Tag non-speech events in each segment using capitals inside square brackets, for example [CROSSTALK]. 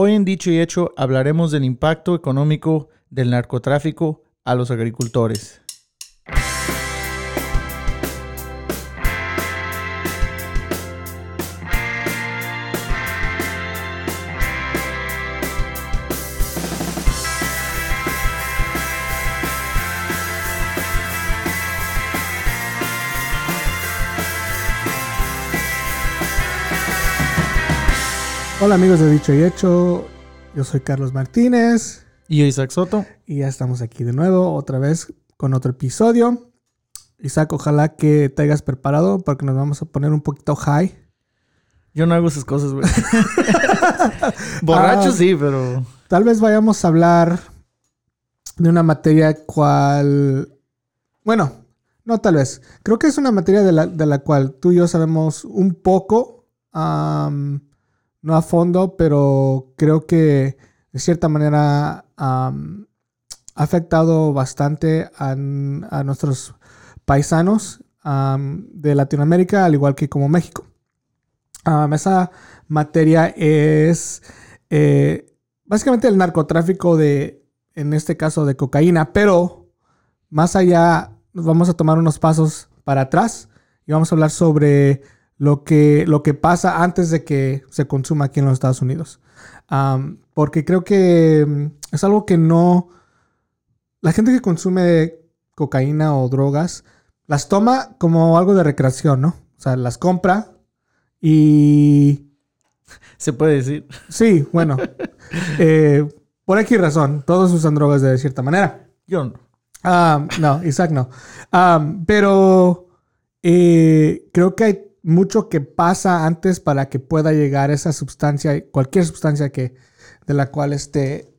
Hoy en Dicho y Hecho hablaremos del impacto económico del narcotráfico a los agricultores. Hola amigos de Dicho y Hecho, yo soy Carlos Martínez Y yo, Isaac Soto. y ya estamos aquí de nuevo, otra vez con otro episodio. Isaac, ojalá que te hayas preparado porque nos vamos a poner un poquito high. Yo no hago esas cosas, güey. [LAUGHS] Borracho Ah. sí, pero... Tal vez vayamos a hablar de una materia cual... Bueno, no tal vez. Creo que es una materia de la, de la cual tú y yo sabemos un poco, no a fondo, pero creo que de cierta manera ha afectado bastante a, nuestros paisanos de Latinoamérica, al igual que como México. Am, esa materia es eh, básicamente el narcotráfico de, en este caso, de cocaína, pero más allá vamos a tomar unos pasos para atrás y vamos a hablar sobre lo que, lo que pasa antes de que se consuma aquí en los Estados Unidos. Am, porque creo que mm, es algo que no... La gente que consume cocaína o drogas las toma como algo de recreación, ¿no? O sea, las compra y [LAUGHS] Se puede decir. Sí, bueno. [LAUGHS] eh, por aquí razón. Todos usan drogas de cierta manera. Yo no. Ah, no, Isaac no. Ah, pero eh, creo que hay mucho que pasa antes para que pueda llegar esa sustancia, cualquier sustancia que, de la cual este,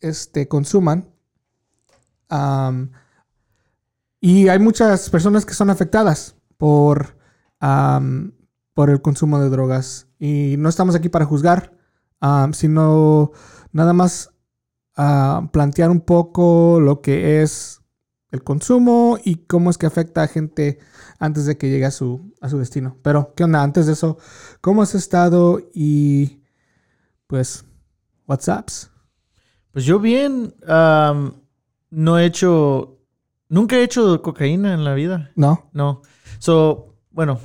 este consuman. Y hay muchas personas que son afectadas por, por el consumo de drogas. Y no estamos aquí para juzgar, sino nada más a plantear un poco lo que es el consumo y cómo es que afecta a gente antes de que llegue a su, a su destino. Pero, ¿qué onda? Antes de eso, ¿cómo has estado? Y pues, WhatsApps. Pues yo bien, am, no he hecho... Nunca he hecho cocaína en la vida. ¿No? No. So, bueno,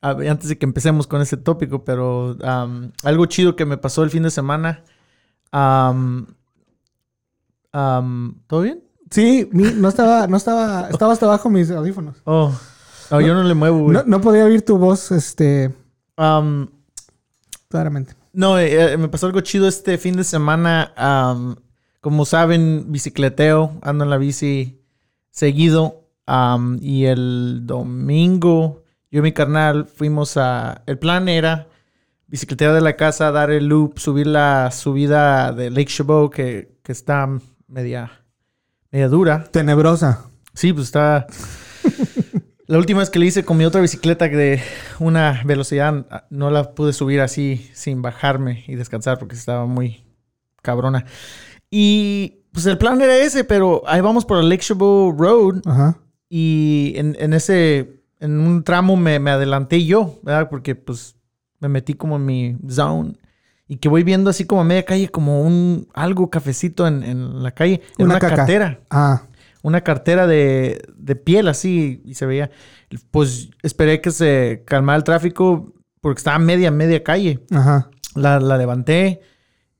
antes de que empecemos con ese tópico, pero am, algo chido que me pasó el fin de semana. am, ¿Todo bien? Sí, mi- no estaba, no estaba, estaba hasta abajo mis audífonos. Oh, yo no le muevo, güey. No, no podía oír tu voz, este, Am, claramente. No, eh, eh, me pasó algo chido este fin de semana. como saben, bicicleteo, ando en la bici seguido. y el domingo, yo y mi carnal fuimos a. El plan era bicicletear de la casa, dar el loop, subir la subida de Lake Chabot, que, que está media, media dura. Tenebrosa. Sí, pues está. [LAUGHS] La última vez que le hice con mi otra bicicleta de una velocidad, ah, no la pude subir así sin bajarme y descansar porque estaba muy cabrona. Y pues el plan era ese, pero ahí vamos por el Lake Chabot Road Ajá. y en, en ese, en un tramo me, me adelanté yo, ¿verdad? Porque pues me metí como en mi zone. Y que voy viendo así como a media calle, como un algo cafecito en, en la calle, en Una cartera Ah, una cartera de, de piel así y se veía. Pues esperé que se calmara el tráfico porque estaba media, media calle. ajá. La, la levanté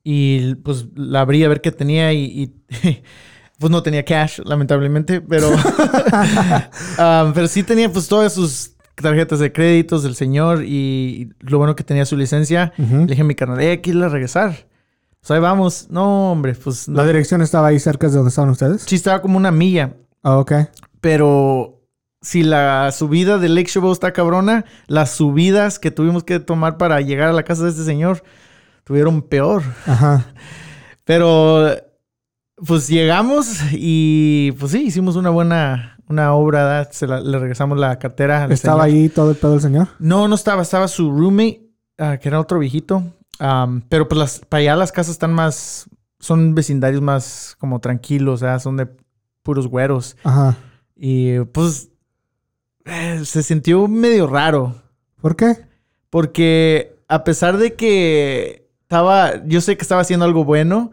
y pues la abrí a ver qué tenía y, y, [LAUGHS] pues no tenía cash, lamentablemente, pero, [LAUGHS] [LAUGHS] Ah, pero sí tenía pues todas sus tarjetas de créditos del señor y lo bueno que tenía su licencia. Ujú. Le dije a mi carnal, eh, a regresar. Pues ahí vamos. No, hombre, pues no. La dirección estaba ahí cerca de donde estaban ustedes. Sí, estaba como una milla. Ah, ok. Pero si la subida de Lake Chabot está cabrona, las subidas que tuvimos que tomar para llegar a la casa de este señor tuvieron peor. Ajá. Pero pues llegamos y pues sí, hicimos una buena una obra. Se la- le regresamos la cartera. al ¿Estaba señor. ahí todo el pedo del señor? No, no estaba, estaba su roommate, ah, que era otro viejito. Pero pues las, para allá las casas están más, son vecindarios más como tranquilos, ¿verdad? Son de puros güeros. Ajá. Y pues eh, se sintió medio raro. ¿Por qué? Porque a pesar de que estaba, yo sé que estaba haciendo algo bueno.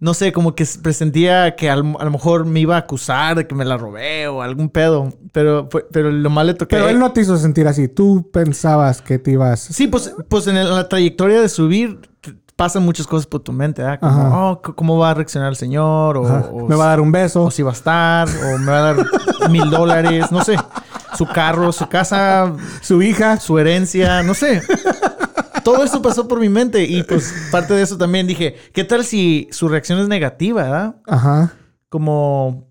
No sé, como que presentía que al- a lo mejor me iba a acusar de que me la robé o algún pedo. Pero, pero lo mal le toqué. Pero él no te hizo sentir así. Tú pensabas que te ibas. Sí, pues, pues en, la trayectoria de subir pasan muchas cosas por tu mente, ¿verdad? Como, Ajá. oh, ¿cómo va a reaccionar el señor? O, o me va a dar un beso. o si va a estar, o me va a dar mil dólares, no sé. Su carro, su casa, Su hija. su herencia, no sé. Todo eso pasó por mi mente y pues parte de eso también dije, ¿qué tal si su reacción es negativa, verdad? Ajá. Como,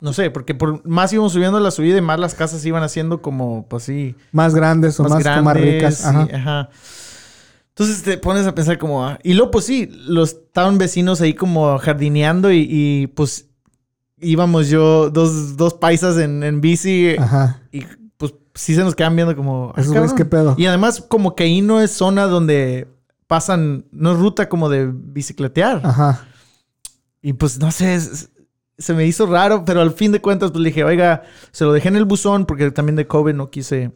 no sé, porque por más íbamos subiendo la subida y más las casas iban haciendo como, pues sí, Más grandes o más, más, más ricas. Ajá. ajá. Entonces te pones a pensar como... ah, y luego pues sí, los estaban vecinos ahí como jardineando y, y, pues íbamos yo, dos, dos paisas en, en bici Ajá. y sí se nos quedan viendo como... ah, güeyes, cabrón. ¿qué pedo? Y además como que ahí no es zona donde pasan, no es ruta como de bicicletear. Ajá. Y pues no sé, es- se me hizo raro, pero al fin de cuentas pues le dije, oiga, se lo dejé en el buzón porque también de COVID no quise.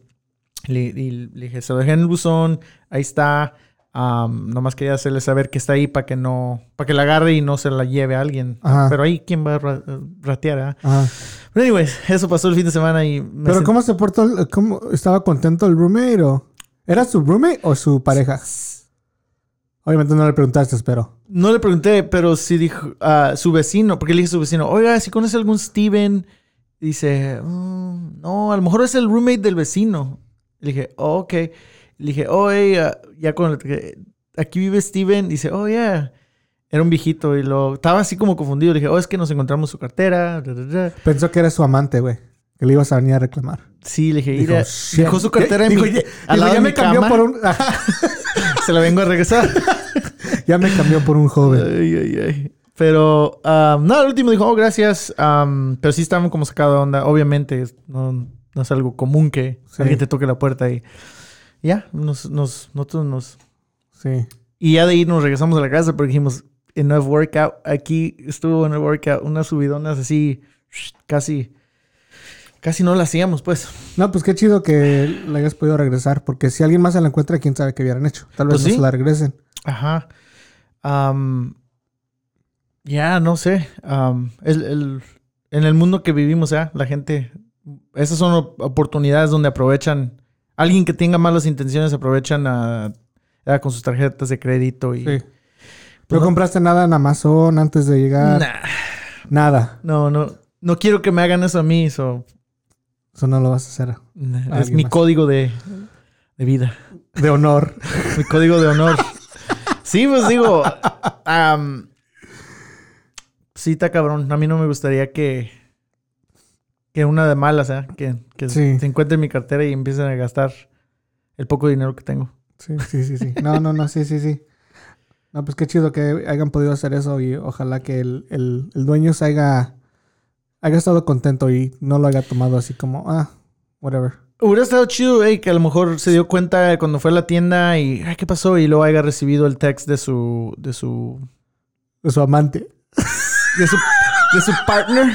Le, le dije, se lo dejé en el buzón, ahí está. Am, nomás quería hacerle saber que está ahí para que no, para que la agarre y no se la lleve a alguien. Ajá. Pero ahí, ¿quién va a ra- ratear? ah? Ajá. Pero anyways, eso pasó el fin de semana y me Pero sent- ¿cómo se portó? el- ¿Cómo estaba contento el roommate o era su roommate o su pareja? Obviamente no le preguntaste, pero No le pregunté, pero sí dijo a su vecino, porque le dije a su vecino, oiga, si conoce algún Steven, dice, "Mm, no, a lo mejor es el roommate del vecino. Le dije, oh, ok. Le dije, oh, hey, ah, ya con aquí vive Steven, dice, oh, yeah. Era un viejito y lo estaba así como confundido. Le dije, oh, es que nos encontramos su cartera. da, da, da". pensó que era su amante, güey. Que le ibas a venir a reclamar. Sí, le dije, Dijo, dejó su cartera en Dijo, mi, "Ya- al dijo, ya de me mi cambió cama. por un [LAUGHS] Se la vengo a regresar. [LAUGHS] ya me cambió por un joven. Ay, ay, ay. Pero, um, no, el último dijo, oh, gracias. um, pero sí estaban como sacado de onda. Obviamente, no, no es algo común que Sí. alguien te toque la puerta y ya, nos, nos, nosotros nos... Sí. Y ya de ahí nos regresamos a la casa porque dijimos, enough workout. Aquí estuvo en el workout, unas subidonas así, casi, casi no la hacíamos, pues. No, pues qué chido que le hayas podido regresar, porque si alguien más se la encuentra, quién sabe qué hubieran hecho. Tal vez Pues no sí. se la regresen. Ajá. Am, ya, no sé. Am, el, el- en el mundo que vivimos, ya, la gente. Esas son op- oportunidades donde aprovechan. Alguien que tenga malas intenciones aprovechan a, a con sus tarjetas de crédito y. Sí. Pues ¿No no- compraste nada en Amazon antes de llegar? Nah, Nada. no, no. No quiero que me hagan eso a mí. so, Eso no lo vas a hacer. nah, es mi más. código de, de vida. De honor. [LAUGHS] Mi código de honor. Sí, pues digo. am, sí, está cabrón. A mí no me gustaría que. Que una de malas, ¿eh? Que, que Sí. se encuentre en mi cartera y empiecen a gastar el poco dinero que tengo. Sí, sí, sí, sí. No, no, no, sí, sí, sí. No, pues qué chido que hayan podido hacer eso y ojalá que el, el, el dueño se haya, haya estado contento y no lo haya tomado así como, ah, whatever. Hubiera estado chido, eh, que a lo mejor se dio cuenta cuando fue a la tienda y, ay, ¿qué pasó? Y luego haya recibido el text de su, de su, De su amante. de su, de su partner,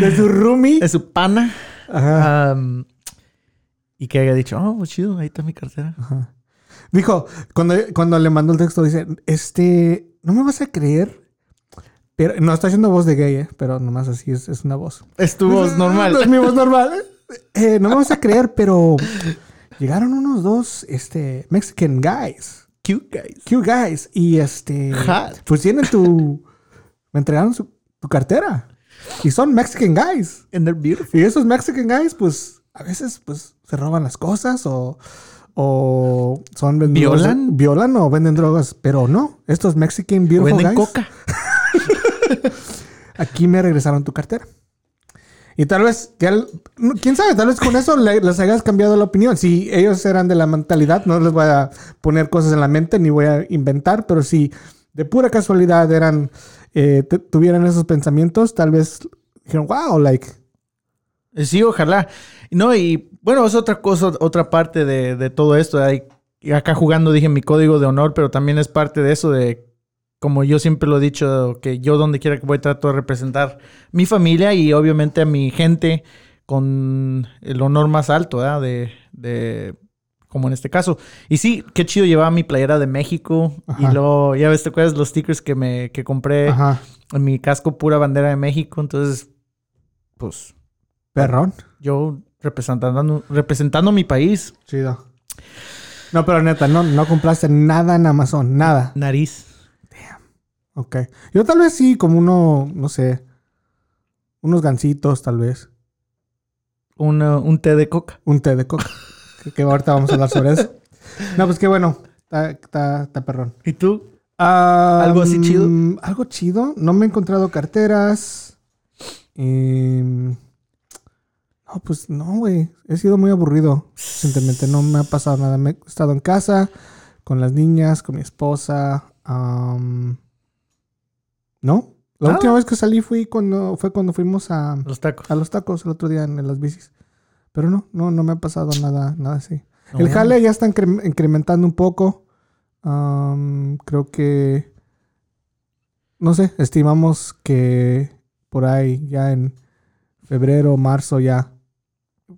De su roomie. de su pana. Ajá. y que haya dicho, oh, chido, ahí está mi cartera. Ajá. Dijo, cuando, cuando le mandó el texto, dice, este, no me vas a creer. Pero, no, está haciendo voz de gay, ¿eh? pero nomás así es, es una voz. Es tu voz [LAUGHS] normal. Es mi voz normal. [LAUGHS] Eh, no me vas a creer, pero llegaron unos dos, este, Mexican guys. Cute guys. Cute guys. Y este, Hot. pues tienen tu, [LAUGHS] me entregaron su, tu cartera. Y son Mexican guys. And they're beautiful. Y esos Mexican guys, pues, a veces, pues, se roban las cosas o, o son ¿Violan? violan o venden drogas. Pero no, estos Mexican O beautiful venden guys, coca. [LAUGHS] aquí me regresaron tu cartera. Y tal vez, quién sabe, tal vez con eso le- les hayas cambiado la opinión. Si ellos eran de la mentalidad, no les voy a poner cosas en la mente ni voy a inventar, pero si de pura casualidad eran, eh, tuvieran esos pensamientos, tal vez dijeron, wow, like, Sí, ojalá. No, y bueno, es otra cosa, otra parte de, de todo esto. Hay, acá jugando dije mi código de honor, pero también es parte de eso de, como yo siempre lo he dicho, que yo donde quiera que voy trato de representar mi familia y obviamente a mi gente con el honor más alto, ¿verdad? De, de como en este caso. Y sí, qué chido llevaba mi playera de México. Ajá. Y luego, ya ves, ¿te acuerdas los stickers que me que compré Ajá. en mi casco pura bandera de México? Entonces, pues, Perrón. yo representando, representando mi país, Chido. No, pero neta, no, no compraste nada en Amazon. Nada. nariz. Ok. Yo tal vez sí, como uno, no sé. Unos gancitos, tal vez. una- un té de coca. Un té de coca. que, que ahorita vamos a hablar sobre eso. No, pues qué bueno. Está, perrón. ¿Y tú? ¿Algo así chido? Algo chido. No me he encontrado carteras. Em, no, pues no, güey. He sido muy aburrido recientemente. No me ha pasado nada. Me he estado en casa con las niñas, con mi esposa. ¿No? La Nada. última vez que salí fui cuando, fue cuando fuimos a, Los tacos. a los tacos el otro día en, en las bicis. Pero no, no, no me ha pasado nada, nada así. El jale ya está incre- incrementando un poco. Creo que. No sé, estimamos que por ahí ya en febrero, marzo ya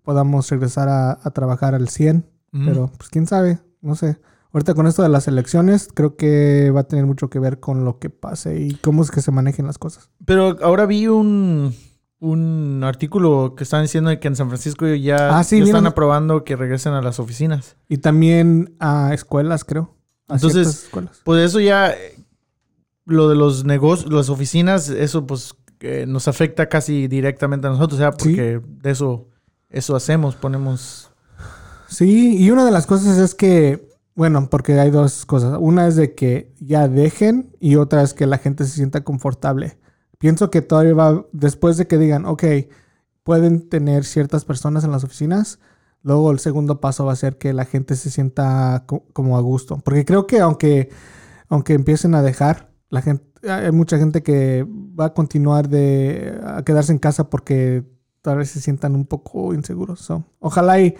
podamos regresar a, a trabajar al 100. Mm. Pero pues quién sabe, no sé. Ahorita con esto de las elecciones, creo que va a tener mucho que ver con lo que pase y cómo es que se manejen las cosas. Pero ahora vi un, un artículo que están diciendo que en San Francisco ya, Ah, sí, ya están aprobando que regresen a las oficinas. Y también a escuelas, creo. A Entonces, escuelas. Pues eso ya, eh, lo de los negocios, las oficinas, eso pues que nos afecta casi directamente a nosotros, o sea, Sí. porque de eso, eso hacemos, ponemos... Sí, y una de las cosas es que, bueno, porque hay dos cosas. Una es de que ya dejen y otra es que la gente se sienta confortable. Pienso que todavía va, después de que digan, ok, pueden tener ciertas personas en las oficinas, luego el segundo paso va a ser que la gente se sienta co- como a gusto. Porque creo que aunque, aunque empiecen a dejar, la gente, hay mucha gente que va a continuar de a quedarse en casa porque tal vez se sientan un poco inseguros. So, ojalá y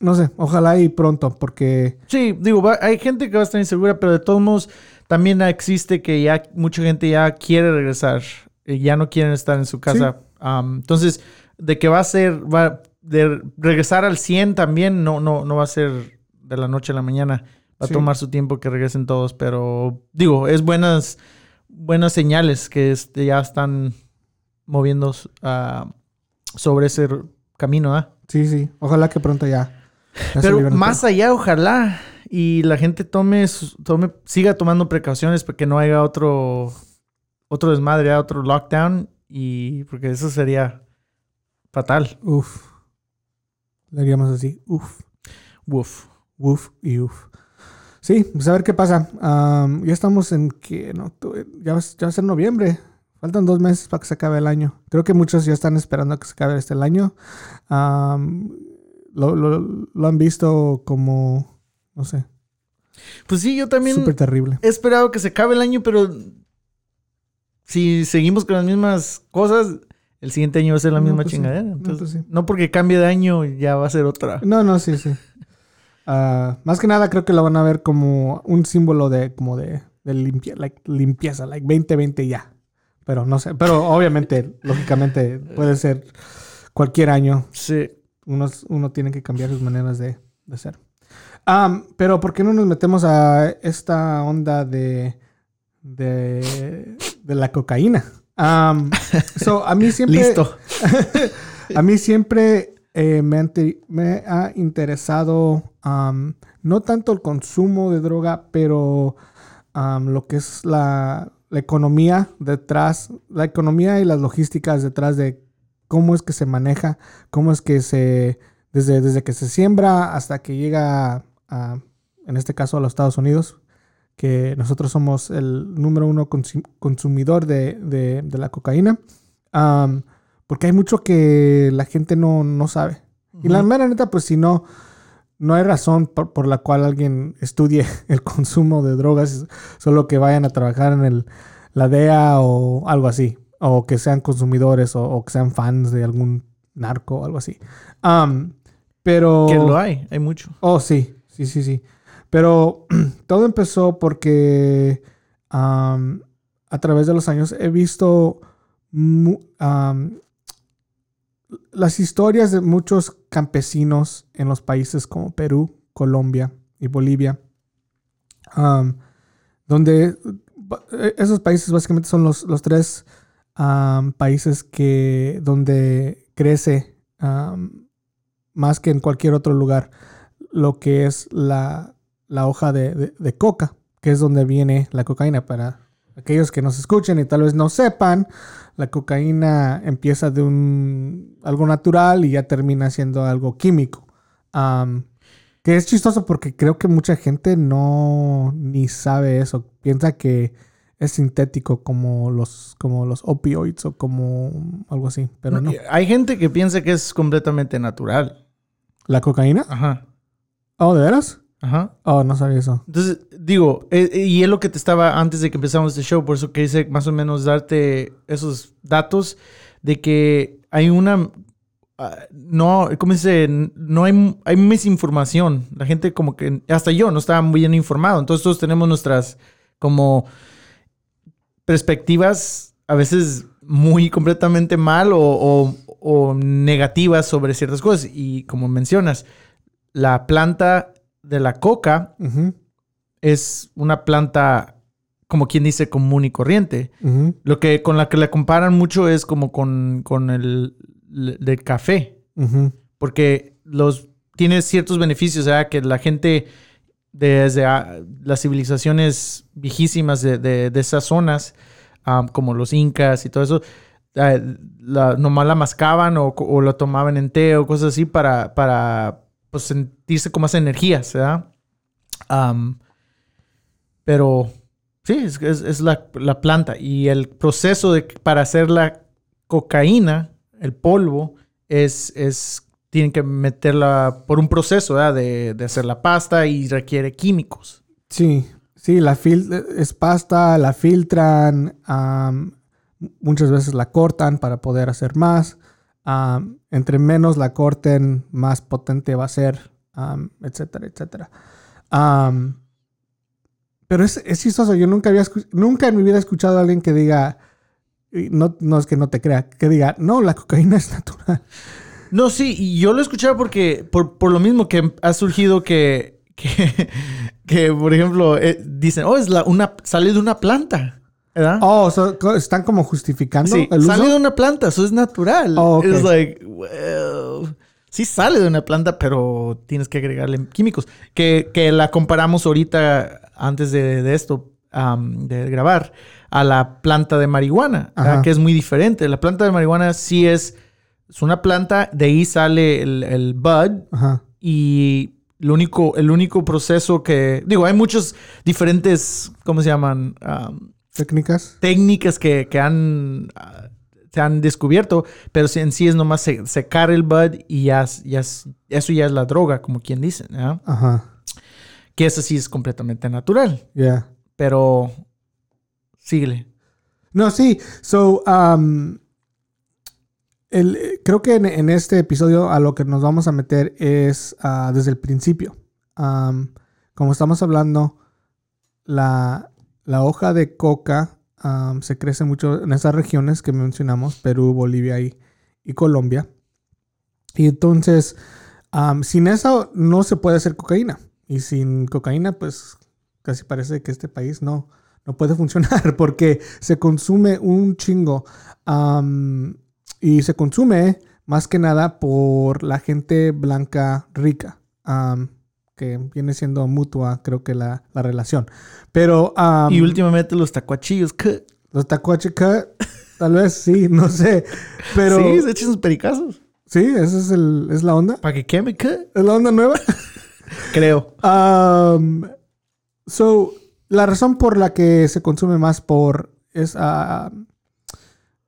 no sé, ojalá y pronto, porque Sí, digo, va- hay gente que va a estar insegura, pero de todos modos también existe que ya mucha gente ya quiere regresar, y ya no quieren estar en su casa. Entonces, de que va a ser, va de regresar al 100 también, no, no, no va a ser de la noche a la mañana. Va Sí. a tomar su tiempo que regresen todos, pero digo, es buenas, buenas señales que este, ya están moviendo ah, sobre ese camino, ¿ah? sí, sí, ojalá que pronto ya. Pero más allá, ojalá. Y la gente tome, tome, siga tomando precauciones para que no haya otro, otro desmadre, otro lockdown. Y porque eso sería fatal. Uf. Le haríamos así, uf, Uf. uf y uf. Sí, pues a ver qué pasa. Am, ya estamos en que no, ya, va, ya va a ser noviembre. Faltan dos meses para que se acabe el año. Creo que muchos ya están esperando a que se acabe este el año. Am, lo, lo- lo han visto como, no sé, Pues sí, yo también súper terrible. he esperado que se acabe el año, pero si seguimos con las mismas cosas, el siguiente año va a ser la No, misma pues sí. chingadera. No, Entonces, pues sí. no porque cambie de año, ya va a ser otra. No, no, sí, sí. [LAUGHS] Ah, más que nada creo que lo van a ver como un símbolo de como de, de limpia- like, limpieza, like 2020 ya. Pero no sé, pero obviamente, lógicamente puede ser cualquier año. Sí. Uno, uno tiene que cambiar sus maneras de, de ser. Am, pero ¿por qué no nos metemos a esta onda de, de, de la cocaína? Am, so, a mí siempre... Listo. [LAUGHS] A mí siempre eh, me, ha interesado no tanto el consumo de droga, pero lo que es la, la economía detrás, la economía y las logísticas detrás de cómo es que se maneja, cómo es que se, desde, desde que se siembra hasta que llega a, en este caso a los Estados Unidos, que nosotros somos el número uno consumidor de, de- de la cocaína. Am, porque hay mucho que la gente no, no sabe. Y la mera neta, pues si no, no hay razón por, por la cual alguien estudie [LAUGHS] el consumo de drogas, solo que vayan a trabajar en el, la DEA o algo así, o que sean consumidores o, o que sean fans de algún narco o algo así. Pero... Que lo hay, hay mucho. Oh, sí, sí, sí, sí. Pero [CLEARS THROAT] todo empezó porque a través de los años he visto las historias de muchos campesinos en los países como Perú, Colombia y Bolivia, um, donde eh, esos países básicamente son los, los tres um, países que donde crece um, más que en cualquier otro lugar lo que es la, la hoja de, de- de coca, que es donde viene la cocaína. Para aquellos que nos escuchen y tal vez no sepan, la cocaína empieza de un algo natural y ya termina siendo algo químico. Am, que es chistoso porque creo que mucha gente no ni sabe eso. Piensa que es sintético como los, como los opioids o como algo así. Pero no. Hay gente que piensa que es completamente natural. ¿La cocaína? Ajá. Oh, ¿de veras? Ajá. Oh, no sabía eso. Entonces, digo, eh, eh, y es lo que te estaba antes de que empezamos este show, por eso quise más o menos darte esos datos de que hay una. ah, no, ¿cómo se dice? No hay, hay misinformación. La gente, como que. Hasta yo no estaba muy bien informado. Entonces, todos tenemos nuestras, como. perspectivas a veces muy completamente mal o, o- o negativas sobre ciertas cosas. Y como mencionas, la planta de la coca es una planta, como quien dice, común y corriente. Lo que con la que la comparan mucho es como con, con el, el del café, porque los tiene ciertos beneficios, ¿verdad? Que la gente desde las civilizaciones viejísimas de, de- de esas zonas, como los incas y todo eso, ah, la, nomás la mascaban o, o la tomaban en té o cosas así para, para pues, sentirse con más energías, ¿verdad? Pero sí, es, la, la planta. Y el proceso de, para hacer la cocaína, el polvo, es, es tienen que meterla por un proceso de, de hacer la pasta y requiere químicos. Sí, sí, la fil es pasta, la filtran, muchas veces la cortan para poder hacer más. Entre menos la corten, más potente va a ser, etcétera, etcétera. Pero es, es chistoso, yo nunca había nunca en mi vida he escuchado a alguien que diga, no, no es que no te crea, que diga, no, la cocaína es natural. No, sí, y yo lo he escuchado porque, por, por lo mismo que ha surgido que, que, [LAUGHS] que, por ejemplo, eh, dicen, oh, es la, una, sale de una planta, ¿verdad? Oh, so- están como justificando sí, el uso. sale de una planta, eso es natural. Oh, ok. Es like, well, sí sale de una planta, pero tienes que agregarle químicos. Que, que la comparamos ahorita, antes de, de esto, de grabar, a la planta de marihuana, que es muy diferente. La planta de marihuana sí es, es una planta, de ahí sale el, el bud, Ajá. y lo único, el único proceso que, digo, hay muchos diferentes, ¿cómo se llaman? Am, Técnicas. técnicas que, que han, ah, se han descubierto, pero en sí es nomás se- secar el bud y ya, ya es- eso ya es la droga, como quien dice. Ajá. que eso sí es completamente natural, Yeah. pero síguele. No, sí. So, um, el- creo que en, en este episodio a lo que nos vamos a meter es ah, desde el principio. Um, como estamos hablando, la, la hoja de coca um, se crece mucho en esas regiones que mencionamos, Perú, Bolivia y, Colombia. Y entonces, um, sin eso no se puede hacer cocaína. Y sin cocaína, pues casi parece que este país no, no puede [LAUGHS] funcionar porque se consume un chingo. Am, y se consume más que nada por la gente blanca rica. Que viene siendo mutua, creo que la, la relación. Pero am, y últimamente los tacuachillos, ¿qué? los tacuachica, tal vez sí, [LAUGHS] no sé. Pero sí, sí, se echan sus pericazos. esa es, el, es la onda. Para que queme, ¿qué? Es la onda nueva. [LAUGHS] Creo. Um, so, la razón por la que se consume más por es ah,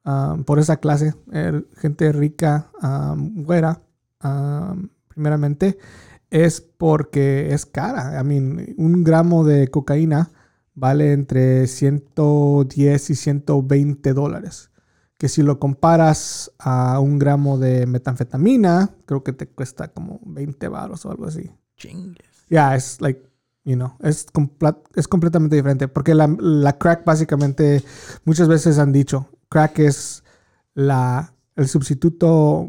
ah, por esa clase, eh, gente rica, um, güera, um, primeramente, es porque es cara. I mean, un gramo de cocaína vale entre 110 y 120 dólares. Que si lo comparas a un gramo de metanfetamina, creo que te cuesta como 20 baros o algo así. Chingues. Yeah, es like, you know, es, compla- es completamente diferente. Porque la, la crack básicamente, muchas veces han dicho, crack es la, el sustituto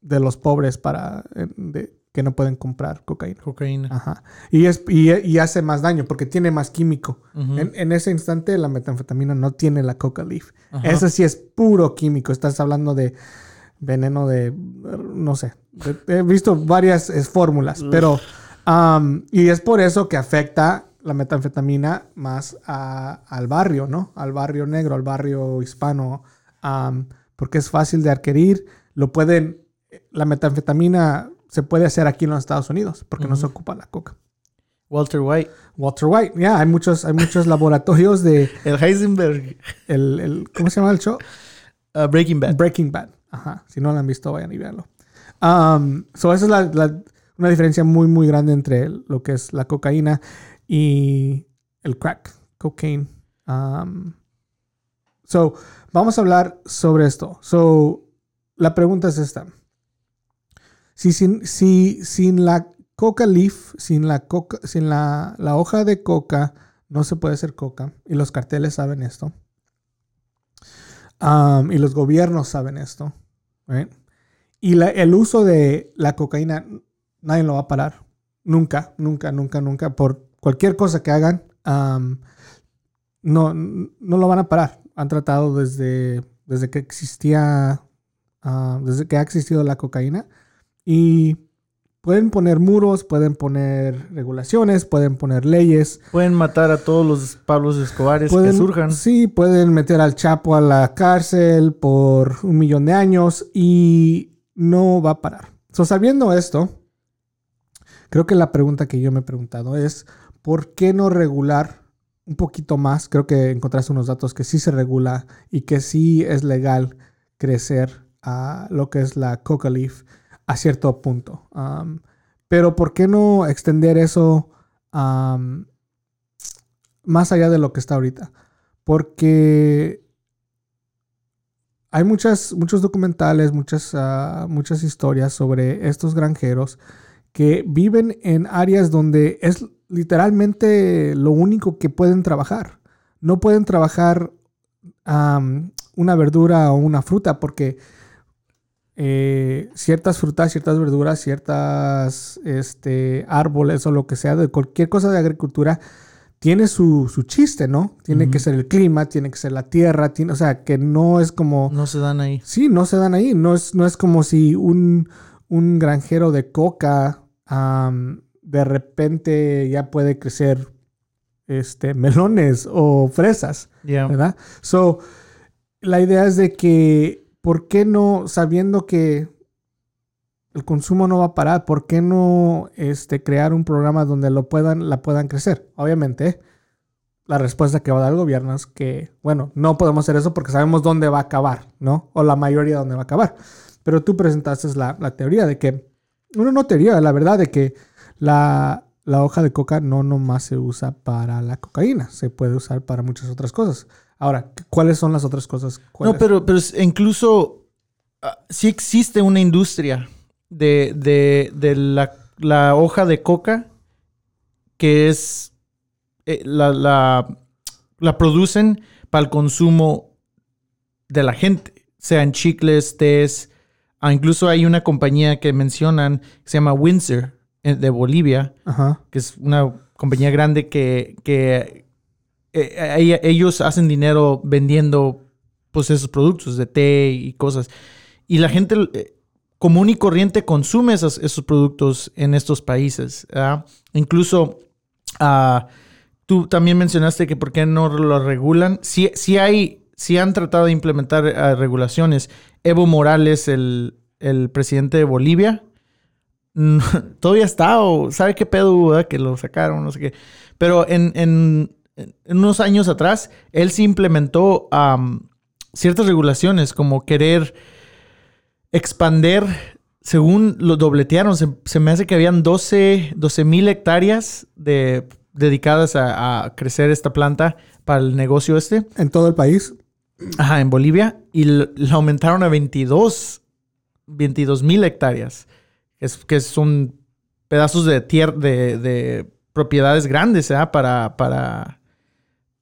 de los pobres para de- que no pueden comprar cocaína. Cocaína. Ajá. Y, es, y, y hace más daño porque tiene más químico. En, en ese instante la metanfetamina no tiene la coca leaf. Ese sí es puro químico. Estás hablando de veneno de, no sé. he visto varias eh, fórmulas, pero... um, y es por eso que afecta la metanfetamina más a- al barrio, ¿no? Al barrio negro, al barrio hispano. um, porque es fácil de adquirir. Lo pueden... La metanfetamina se puede hacer aquí en los Estados Unidos porque no se ocupa la coca. Walter White. Walter White, ya, hay muchos, hay muchos [LAUGHS] laboratorios de El Heisenberg. el, el- ¿cómo se llama el show? Uh, Breaking Bad. Breaking Bad. Ajá. Si no lo han visto, vayan y véanlo. Um, so esa es la, la- una diferencia muy, muy grande entre lo que es la cocaína y el crack, cocaine. Um, so, vamos a hablar sobre esto. So, la pregunta es esta. Si sin, si sin la coca leaf, sin la coca, sin la, la hoja de coca, no se puede hacer coca, y los carteles saben esto. Y los gobiernos saben esto. Y el uso de la cocaína, nadie lo va a parar. Nunca, nunca, nunca, nunca. Por cualquier cosa que hagan, no, no lo van a parar. Han tratado desde, desde que existía, ah, desde que ha existido la cocaína. Y pueden poner muros, pueden poner regulaciones, pueden poner leyes. Pueden matar a todos los Pablos Escobares Pueden, que surjan. Sí, pueden meter al Chapo a la cárcel por un millón de años y no va a parar. So, sabiendo esto, creo que la pregunta que yo me he preguntado es, ¿por qué no regular un poquito más? Creo que encontraste unos datos que sí se regula y que sí es legal crecer a lo que es la coca leaf a cierto punto. Pero ¿por qué no extender eso más allá de lo que está ahorita? Porque hay muchas, muchos documentales, muchas, ah, muchas historias sobre estos granjeros que viven en áreas donde es literalmente lo único que pueden trabajar. No pueden trabajar una verdura o una fruta porque eh, ciertas frutas, ciertas verduras, ciertas este, árboles o lo que sea de cualquier cosa de agricultura tiene su, su chiste, ¿no? Tiene que ser el clima, tiene que ser la tierra, tiene, o sea, que no es como... No se dan ahí. Sí, no se dan ahí. No es, no es como si un, un granjero de coca de repente ya puede crecer este, melones o fresas. ¿verdad? So, la idea es de que, ¿por qué no, sabiendo que el consumo no va a parar, ¿por qué no este, crear un programa donde lo puedan, la puedan crecer? Obviamente, la respuesta que va a dar el gobierno es que, bueno, no podemos hacer eso porque sabemos dónde va a acabar, ¿no? O la mayoría dónde va a acabar. Pero tú presentaste la, la teoría de que, bueno, no teoría, la verdad de que la, la hoja de coca no nomás se usa para la cocaína, se puede usar para muchas otras cosas. Ahora, ¿cuáles son las otras cosas? No, pero, pero es- incluso ah, sí existe una industria de, de, de la, la hoja de coca que es eh, la, la, la producen para el consumo de la gente, sean chicles, tés. Ah, incluso hay una compañía que mencionan que se llama Windsor de Bolivia, Ajá. que es una compañía grande que, que eh, ella- ellos hacen dinero vendiendo pues esos productos de té y cosas. Y la gente eh, común y corriente consume esos, esos productos en estos países. ¿verdad? Incluso ah, tú también mencionaste que por qué no lo regulan. Sí, sí hay, sí han tratado de implementar ah, regulaciones. Evo Morales, el, el presidente de Bolivia, [LAUGHS] todavía está o sabe qué pedo, ¿verdad? que lo sacaron, no sé qué. Pero en, en- en unos años atrás, él sí implementó am, ciertas regulaciones como querer expander, según lo dobletearon, se, se me hace que habían 12 mil hectáreas de, dedicadas a, a crecer esta planta para el negocio este. En todo el país. Ajá, en Bolivia. Y la aumentaron a 22 mil hectáreas. Es- que son pedazos de tierra, de, de propiedades grandes, ¿verdad? Para, para,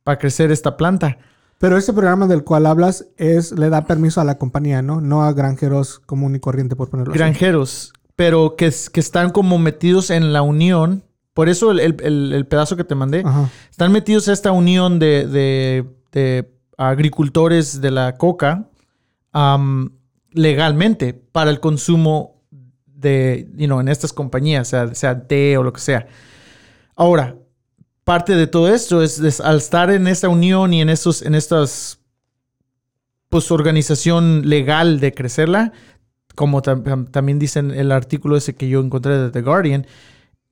para crecer esta planta. Pero ese programa del cual hablas es le da permiso a la compañía, ¿no? No a granjeros común y corriente, por ponerlo así. Granjeros, pero que, que están como metidos en la unión. Por eso el, el- el- pedazo que te mandé. Ajá. Están metidos a esta unión de, de- de agricultores de la coca legalmente para el consumo de, you en estas compañías, sea, sea té o lo que sea. Ahora, parte de todo esto es, al estar en esta unión y en estos, en estas, pues, organización legal de crecerla, como tam- tam- también dice en el artículo ese que yo encontré de The Guardian,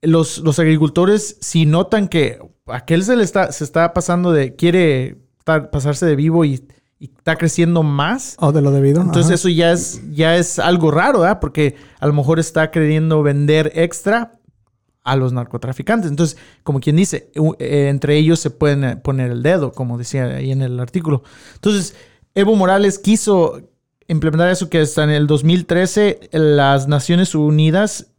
los, los agricultores, si notan que aquel se le está, se está pasando de, quiere pasarse de vivo y, y está creciendo más, O de lo debido. entonces ajá. eso ya es, ya es algo raro, ¿verdad? Porque a lo mejor está queriendo vender extra a los narcotraficantes. Entonces, como quien dice, eh, entre ellos se pueden eh, poner el dedo, como decía ahí en el artículo. Entonces, Evo Morales quiso implementar eso que hasta en el 2013 las Naciones Unidas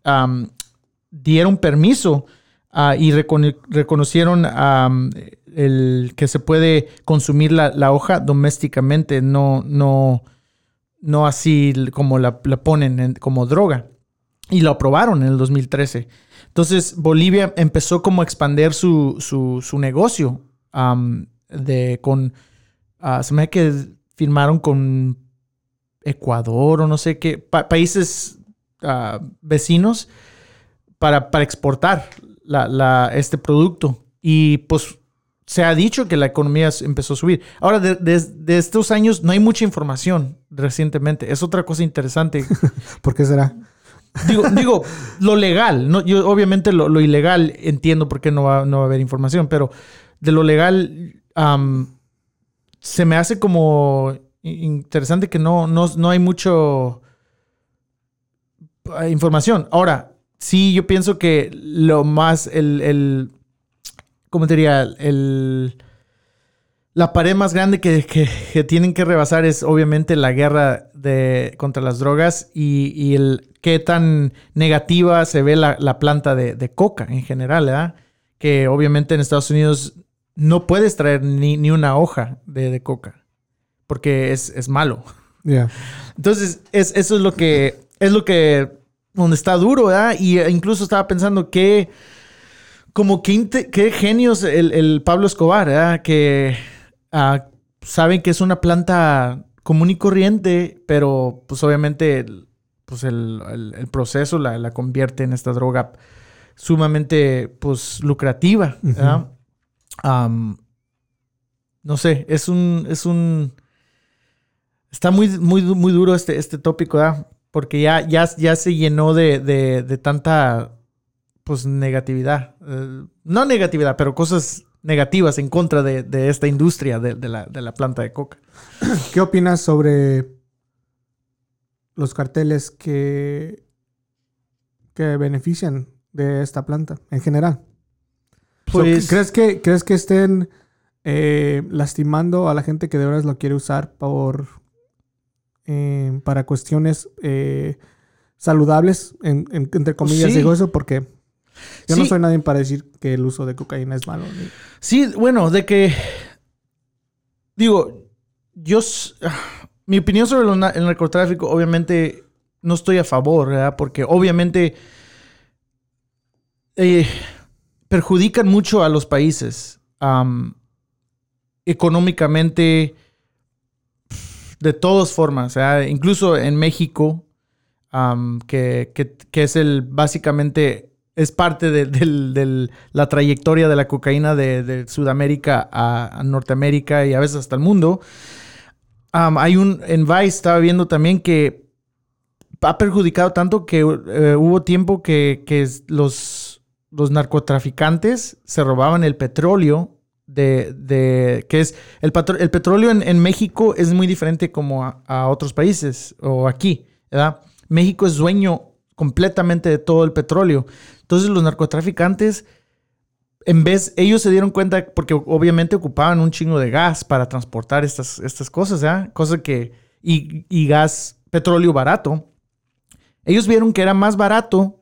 dieron permiso ah, y recono- reconocieron am, el que se puede consumir la, la hoja domésticamente, no, no, no así como la, la ponen en- como droga. Y lo aprobaron en el 2013. Entonces Bolivia empezó como a expandir su, su, su negocio de, con... ah, se me hace que firmaron con Ecuador o no sé qué, pa- países ah, vecinos para, para exportar la- la- este producto. Y pues se ha dicho que la economía empezó a subir. Ahora, de, de- de estos años no hay mucha información recientemente. Es otra cosa interesante. [LAUGHS] ¿Por qué será? digo, digo, lo legal. No, yo obviamente lo, lo ilegal entiendo por qué no va, no va a haber información, pero de lo legal se me hace como interesante que no, no, no hay mucho eh, información. Ahora, sí, yo pienso que lo más, el, el ¿cómo te diría? El, la pared más grande que, que- que tienen que rebasar es obviamente la guerra de, contra las drogas y, y el qué tan negativa se ve la, la planta de, de coca en general, ¿verdad? Que obviamente en Estados Unidos no puedes traer ni, ni una hoja de, de coca porque es, es malo. [LAUGHS] Ya. Entonces, es, eso es lo que, es lo que, donde está duro, ¿verdad? Y eh, incluso estaba pensando que, como qué genios el, el Pablo Escobar, ¿verdad? Que ah, saben que es una planta común y corriente, pero pues obviamente el- pues el, el- proceso la, la convierte en esta droga sumamente pues lucrativa. Am, no sé, es un, es un, está muy, muy, muy duro este, este tópico, ¿verdad? Porque ya, ya, ya se llenó de, de, de tanta, pues, negatividad. Eh, no negatividad, pero cosas negativas en contra de, de esta industria de, de la, de la planta de coca. [CLEARS THROAT] ¿Qué opinas sobre los carteles que, que benefician de esta planta en general? So, Pues- ¿crees, que, ¿Crees que estén eh, lastimando a la gente que de veras lo quiere usar por eh, para cuestiones eh, saludables, en- en- entre comillas Sí. digo eso porque yo no soy nadie para decir que el uso de cocaína es malo. ni- Sí, bueno, de que. Digo, yo. ah, Mi opinión sobre el narcotráfico, obviamente, no estoy a favor, ¿verdad? Porque obviamente. eh, perjudican mucho a los países. am, económicamente. De todas formas, ¿verdad? Incluso en México. que- que es el básicamente es parte de la trayectoria de la cocaína de, Sudamérica a, Norteamérica y a veces hasta el mundo. Hay un en Vice estaba viendo también que ha perjudicado tanto que eh, hubo tiempo que, los, narcotraficantes se robaban el petróleo de, que es el, petróleo en, México es muy diferente como a, a otros países o aquí, ¿verdad? México es dueño completamente de todo el petróleo. Entonces los narcotraficantes, en vez, ellos se dieron cuenta, porque obviamente ocupaban un chingo de gas para transportar estas, estas cosas, ¿ya? Cosas que, y, y gas, petróleo barato. Ellos vieron que era más barato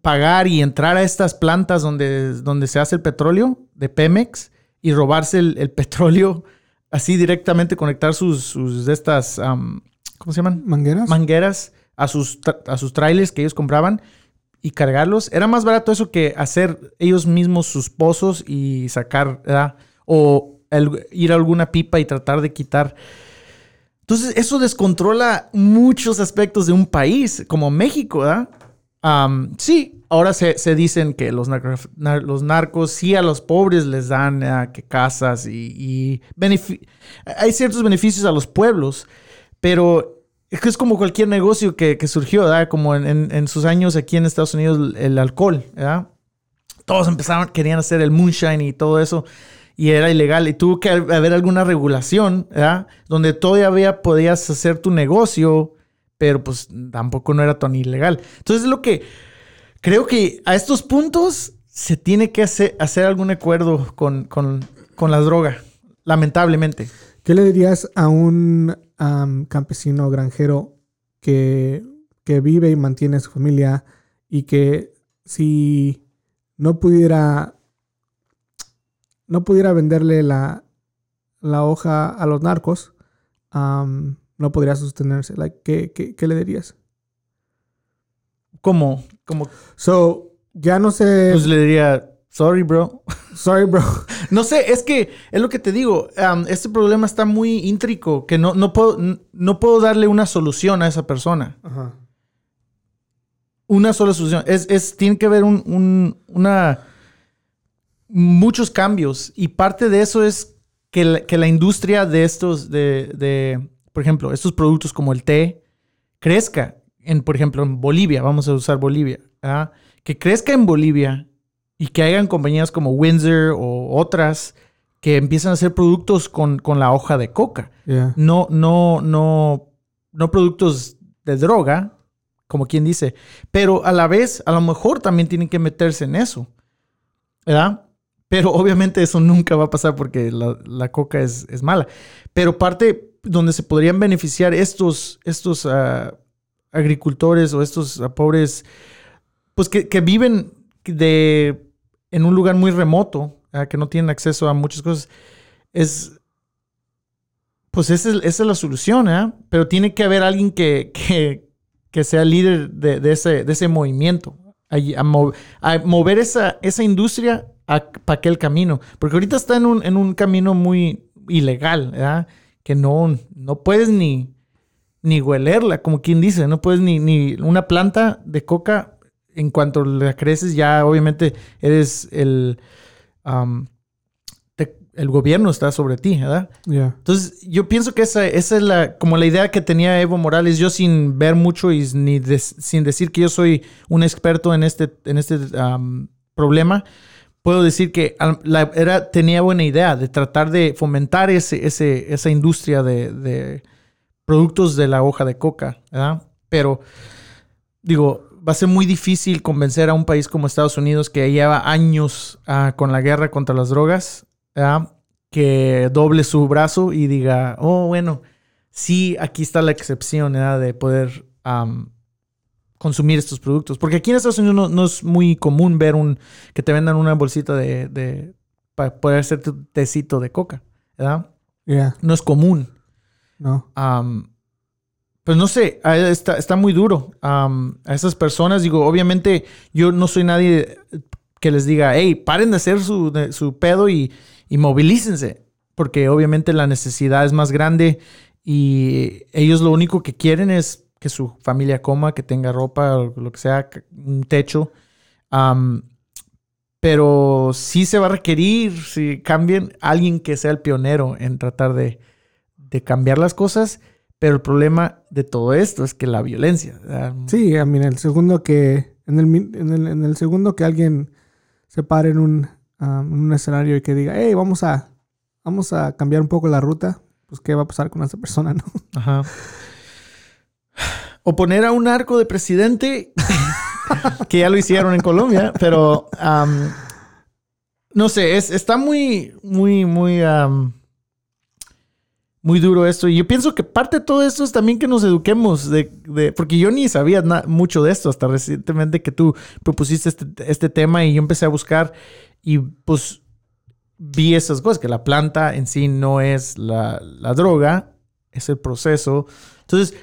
pagar y entrar a estas plantas donde, donde se hace el petróleo de Pemex y robarse el, el petróleo así directamente conectar sus, sus de estas, ¿cómo se llaman? ¿Mangueras? Mangueras a sus, a sus trailers que ellos compraban y cargarlos. Era más barato eso que hacer ellos mismos sus pozos y sacar, ¿verdad? O ir a alguna pipa y tratar de quitar. Entonces, eso descontrola muchos aspectos de un país como México, ¿verdad? Sí, ahora se, se dicen que los, los narcos sí a los pobres les dan que casas y, y hay ciertos beneficios a los pueblos, pero es que es como cualquier negocio que, que surgió, ¿verdad? Como en, en- sus años aquí en Estados Unidos el, alcohol, ¿verdad? Todos empezaron, querían hacer el moonshine y todo eso y era ilegal y tuvo que haber alguna regulación, ¿verdad? Donde todavía podías hacer tu negocio, pero pues tampoco no era tan ilegal. Entonces lo que creo que a estos puntos se tiene que hacer, hacer algún acuerdo con, con, con la droga, lamentablemente. ¿Qué le dirías a un am, campesino granjero que, que vive y mantiene a su familia y que si no pudiera no pudiera venderle la, la hoja a los narcos, no podría sostenerse? Like, ¿qué, qué, qué le dirías? Como, como, So, ya no sé. pues le diría, sorry, bro. sorry, bro. [LAUGHS] No sé, es que es lo que te digo. um, este problema está muy intrico que no, no, puedo, no puedo darle una solución a esa persona. Ajá. Una sola solución. Es, es, tiene que haber un, un- una, muchos cambios. Y parte de eso es que la, que la industria de estos, de, de, por ejemplo, estos productos como el té, crezca. En, por ejemplo, en Bolivia, vamos a usar Bolivia. ¿ah? Que crezca en Bolivia y que hayan compañías como Windsor o otras que empiezan a hacer productos con, con la hoja de coca. Yeah. No, no, no, no productos de droga, como quien dice, pero a la vez, a lo mejor también tienen que meterse en eso, ¿verdad? Pero obviamente eso nunca va a pasar porque la, la coca es, es mala. Pero parte donde se podrían beneficiar estos, estos ah, agricultores o estos ah, pobres, pues que, que viven de, en un lugar muy remoto, que no tienen acceso a muchas cosas, es, pues esa es, la solución, ¿eh? Pero tiene que haber alguien que, que, que sea líder de, ese, de ese movimiento. A, a mo- a mover esa, esa industria para aquel camino. Porque ahorita está en un, en un camino muy ilegal. Que no, no puedes ni, ni huelerla, como quien dice. No puedes ni, ni una planta de coca, en cuanto la creces, ya obviamente eres el... te- el gobierno está sobre ti, ¿verdad? Yeah. Entonces, yo pienso que esa, esa es la, como la idea que tenía Evo Morales, yo sin ver mucho y ni sin decir que yo soy un experto en este, en este problema, puedo decir que la, era, tenía buena idea de tratar de fomentar ese, ese, esa industria de, de productos de la hoja de coca, ¿verdad? Pero, digo, va a ser muy difícil convencer a un país como Estados Unidos que lleva años ah, con la guerra contra las drogas, que doble su brazo y diga, oh, bueno, sí, aquí está la excepción de poder consumir estos productos. Porque aquí en Estados Unidos no, no es muy común ver un que te vendan una bolsita de, de para poder hacer tu tecito de coca, ¿verdad? Yeah. No es común. No. Pues no sé, está, muy duro. Am, a esas personas, digo, obviamente yo no soy nadie que les diga, hey, paren de hacer su, pedo y, y movilícense. Porque obviamente la necesidad es más grande y ellos lo único que quieren es que su familia coma, que tenga ropa lo que sea, un techo. Pero sí se va a requerir, si cambien, alguien que sea el pionero en tratar de cambiar las cosas. Pero el problema de todo esto es que la violencia. ¿verdad? Sí, a mí en el segundo que en el, en el, en el segundo que alguien se pare en un, um, en un escenario y que diga, hey, vamos a vamos a cambiar un poco la ruta, pues qué va a pasar con esa persona, [LAUGHS] ¿no? Ajá. O poner a un arco de presidente, [LAUGHS] que ya lo hicieron en Colombia, pero am, no sé, es, está muy, muy, muy, am, muy duro esto. Y yo pienso que parte de todo esto es también que nos eduquemos, de, de- porque yo ni sabía na- mucho de esto hasta recientemente que tú propusiste este, este tema y yo empecé a buscar y pues vi esas cosas, que la planta en sí no es la, la droga, es el proceso. Entonces,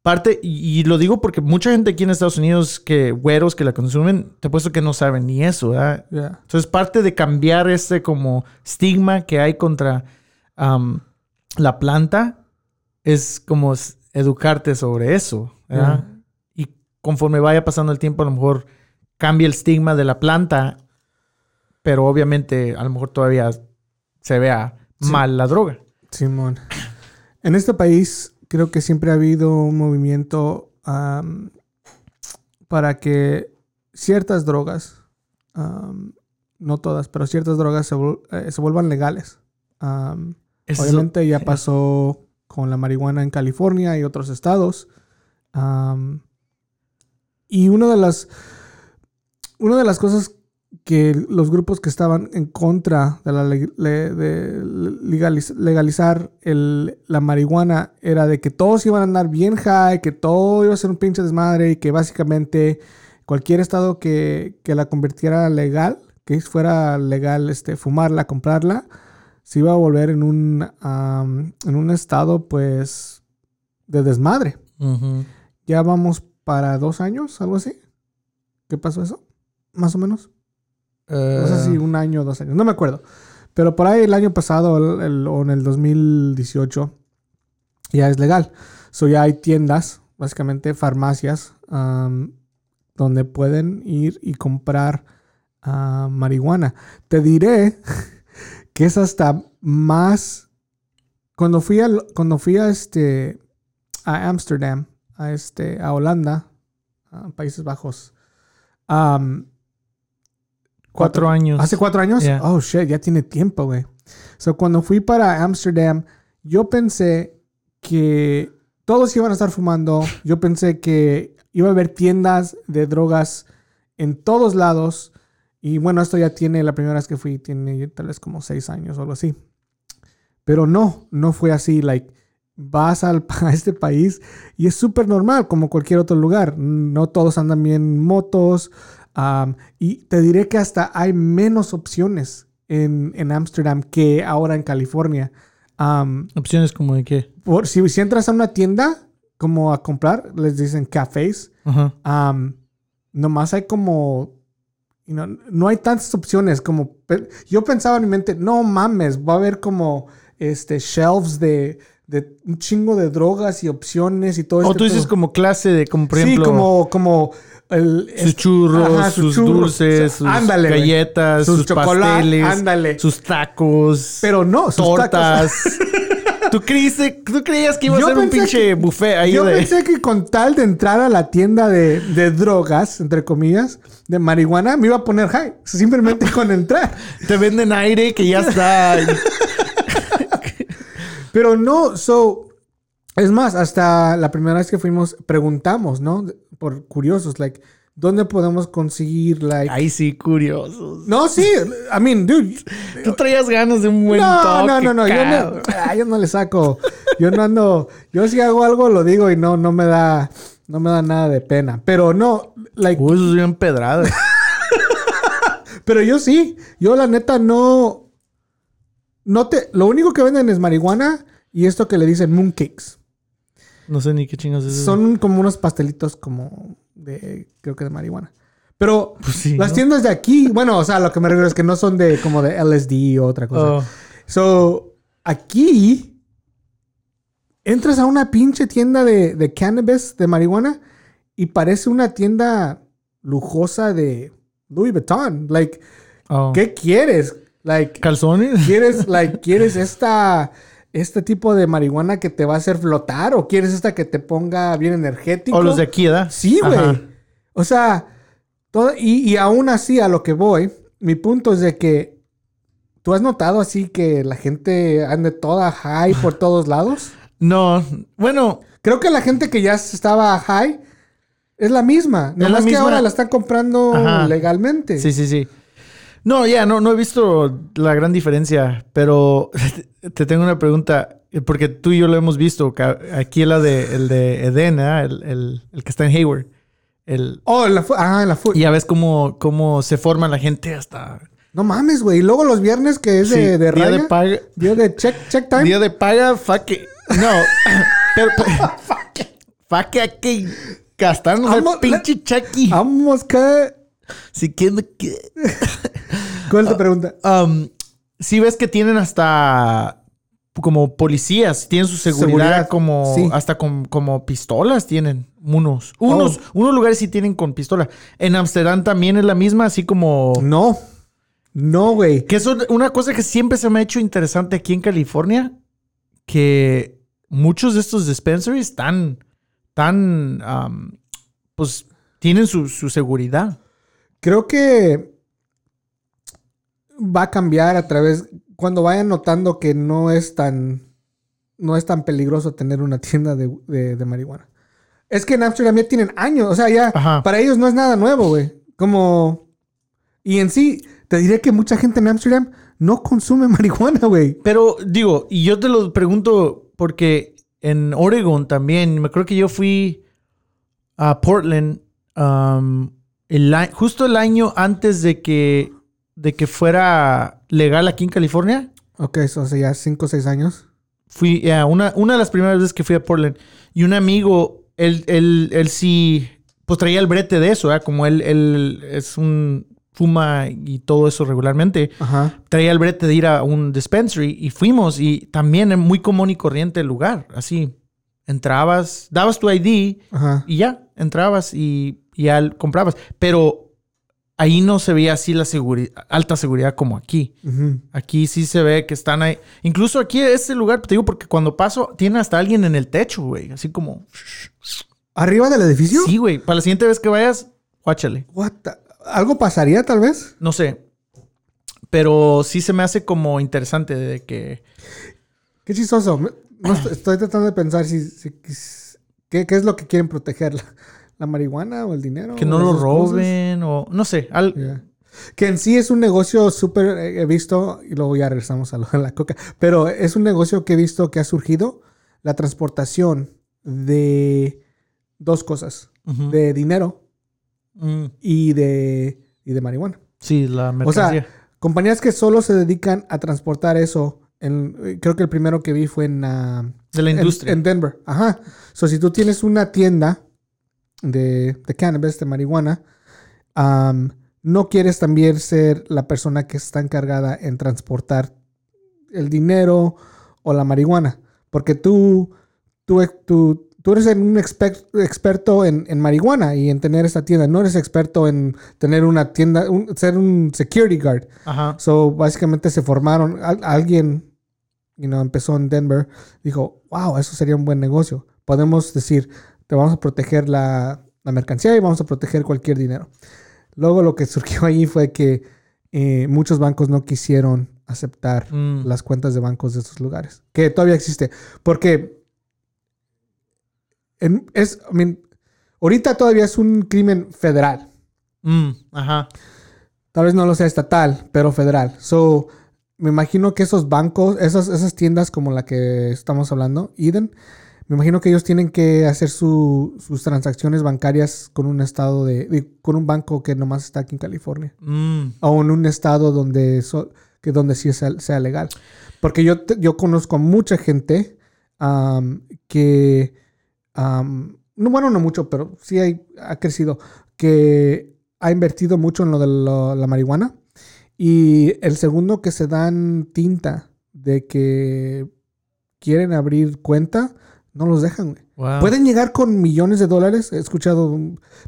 parte, y, y lo digo porque mucha gente aquí en Estados Unidos, que güeros que la consumen, te apuesto que no saben ni eso, ¿verdad? Yeah. Entonces, parte de cambiar este como estigma que hay contra la planta es como educarte sobre eso, ¿verdad? Y conforme vaya pasando el tiempo, a lo mejor cambia el estigma de la planta, pero obviamente a lo mejor todavía se vea Sí. mal la droga. Simón. En este país creo que siempre ha habido un movimiento para que ciertas drogas, no todas, pero ciertas drogas se, eh, se vuelvan legales. Eso- obviamente ya pasó con la marihuana en California y otros estados. Am, y una de las una de las cosas que los grupos que estaban en contra de, la de legaliz- legalizar el- la marihuana era de que todos iban a andar bien high, que todo iba a ser un pinche desmadre y que básicamente cualquier estado que, que la convirtiera legal, que fuera legal este, fumarla, comprarla, se iba a volver en un, am, en un estado pues de desmadre. Ya vamos para dos años, algo así. ¿Qué pasó eso? Más o menos. No sé si Eh, un año o dos años, no me acuerdo. Pero por ahí el año pasado el- el- o en el 2018 ya es legal. So ya hay tiendas, básicamente farmacias, donde pueden ir y comprar ah, marihuana. Te diré que es hasta más... Cuando fui a, cuando fui a, este, a Amsterdam, a, este, a Holanda, a Países Bajos, cuatro años. ¿Hace cuatro años? Yeah. Oh, shit, ya tiene tiempo, güey. So, cuando fui para Amsterdam, yo pensé que todos iban a estar fumando. Yo pensé que iba a haber tiendas de drogas en todos lados. Y bueno, esto ya tiene, la primera vez que fui, tiene tal vez como seis años o algo así. Pero no, no fue así. Like, vas al, [LAUGHS] a este país y es súper normal, como cualquier otro lugar. No todos andan bien en motos. um, y te diré que hasta hay menos opciones en, en Amsterdam que ahora en California. Um, Opciones como de qué. por, si, si entras a una tienda como a comprar, les dicen cafés. Um, nomás hay como know, no hay tantas opciones como yo pensaba en mi mente no mames va a haber como este shelves de, de un chingo de drogas y opciones y todo O este tú dices como clase de, como por sí ejemplo, como como el, sus es- churros, ajá, sus churros, dulces, su- sus ándale, galletas, Sus sus, pasteles, ándale. sus tacos, pero no sus tortas. tacos. [LAUGHS] ¿Tú, creíste, ¿Tú creías que iba a Yo ser un pinche que- buffet ahí Yo de... pensé que con tal de entrar a la tienda de, de drogas, entre comillas, de marihuana, me iba a poner high. Simplemente con entrar. Te venden aire que ya está... Pero no, so. Es más, hasta la primera vez que fuimos, preguntamos, ¿no? Por curiosos, like, ¿dónde podemos conseguir, like. Ay, sí, curiosos. No, sí, I mean, dude. [LAUGHS] Tú traías ganas de un buen No, toque, no, no, no, yo no, ah, yo no le saco. Yo no ando. Yo si hago algo, lo digo y no, no me da. No me da nada de pena. Pero no, like. Uy, eso es bien pedrada. [LAUGHS] Pero yo sí. Yo la neta no. No te. Lo único que venden es marihuana y esto que le dicen mooncakes. No sé ni qué chingas es eso. Son como unos pastelitos como de. Creo que de marihuana. Pero Pues sí, las ¿no? tiendas de aquí. Bueno, o sea, lo que me refiero es que no son de como de LSD o otra cosa. Oh. So, aquí. Entras a una pinche tienda de, de cannabis, de marihuana, y parece una tienda lujosa de Louis Vuitton. Like, Oh. ¿qué quieres? Like, ¿Calzones? ¿quieres, like, ¿quieres esta, este tipo de marihuana que te va a hacer flotar? ¿O quieres esta que te ponga bien energético? O los de aquí, ¿verdad? Sí, güey. O sea, todo, y, y aún así, a lo que voy, mi punto es de que tú has notado así que la gente ande toda high por [LAUGHS] todos lados. No, bueno, Creo que la gente que ya estaba high es la misma. la Nomás que misma. ahora la están comprando Ajá. legalmente. sí, sí, sí. No, ya, no, no he visto la gran diferencia, pero [LAUGHS] te tengo una pregunta, porque tú y yo lo hemos visto. Aquí la de, el de Eden, ¿verdad? el, el- el que está en Hayward. El, Oh, la ah, en la y ya ves cómo, cómo se forma la gente hasta No mames, güey. Y luego los viernes que es Sí, de, de día raya. de paga. Día de check, check time. Día de paga, fuck it. No. [LAUGHS] pero, fuck it, hay que gastarnos el Vamos, pinche cheque. Vamos, que. Si que... [LAUGHS] ¿Cuál Ah. es tu pregunta? Um, si ves que tienen hasta como policías, tienen su seguridad, Seguridad, como sí. hasta con, como pistolas tienen unos. Unos, Oh. unos lugares sí tienen con pistola. En Amsterdam también es la misma, así como No. No, güey. que eso es una cosa que siempre se me ha hecho interesante aquí en California, que muchos de estos dispensaries están tan um, pues tienen su, su seguridad. Creo que va a cambiar a través. Cuando vayan notando que no es tan. No es tan peligroso tener una tienda de, de- de marihuana. Es que en Amsterdam ya tienen años. O sea, ya. Ajá. Para ellos no es nada nuevo, güey. Como. Y en sí, te diré que mucha gente en Amsterdam no consume [LAUGHS] marihuana, güey. Pero digo, y yo te lo pregunto porque en Oregon también, me acuerdo que yo fui a Portland um, el justo el año antes de que, de que fuera legal aquí en California. Ok, eso hace ya 5 o 6 años. Fui ya una, una de las primeras veces que fui a Portland y un amigo, él, él, él sí, pues traía el brete de eso, ¿verdad? como él, él es un fuma y todo eso regularmente Ajá. traía el brete de ir a un dispensary y fuimos y también es muy común y corriente el lugar. Así, entrabas, dabas tu ID Ajá. y ya, entrabas y ya comprabas. Pero ahí no se veía así la seguridad, alta seguridad como aquí. Aquí sí se ve que están ahí. Incluso aquí este lugar, te digo, porque cuando paso, tiene hasta alguien en el techo, güey. Así como... ¿Arriba del edificio? Sí, güey. Para la siguiente vez que vayas, guáchale. What the- ¿Algo pasaría tal vez? No sé. Pero sí se me hace como interesante de que... Qué chistoso. No estoy, estoy tratando de pensar si, si- qué, qué es lo que quieren proteger. ¿La, marihuana o el dinero? Que o no lo cosas? roben o... No sé. al- Yeah. Que en sí es un negocio súper eh, he visto, y luego ya regresamos a lo de la coca, pero es un negocio que he visto que ha surgido la transportación de dos cosas, de dinero Mm, y de, y de marihuana. sí, la O sea, mercancía. compañías que solo se dedican a transportar eso, en- eh, creo que el primero que vi fue en, ah, de la industria. En, Denver. Ajá. So, si tú tienes una tienda de, de cannabis, de marihuana, no quieres también ser la persona que está encargada en transportar el dinero o la marihuana. Porque tú, tú, tú, tú eres un exper- experto en, en marihuana y en tener esta tienda. No eres experto en tener una tienda, un- ser un security guard. Ajá. So, básicamente se formaron, al- alguien, you know, empezó en Denver, dijo, wow, eso sería un buen negocio. Podemos decir, te vamos a proteger la, la mercancía y vamos a proteger cualquier dinero. Luego lo que surgió [LAUGHS] ahí fue que eh, muchos bancos no quisieron aceptar Mm, las cuentas de bancos de esos lugares, que todavía existe, porque en- es, I mean, ahorita todavía es un crimen federal. mm, ajá. Tal vez no lo sea estatal, pero federal. So, me imagino que esos bancos, esas, esas tiendas como la que estamos hablando, Eden, me imagino que ellos tienen que hacer su- sus transacciones bancarias con un estado de, de- con un banco que nomás está aquí en California. Mm, O en un estado donde, so- que donde sí sea, sea legal. Porque yo, te- yo conozco a mucha gente que, no, bueno, no mucho, pero sí hay, ha crecido, que ha invertido mucho en lo de lo- la marihuana. Y el segundo que se dan tinta de que quieren abrir cuenta, no los dejan, güey. wow. Pueden llegar con millones de dólares. He escuchado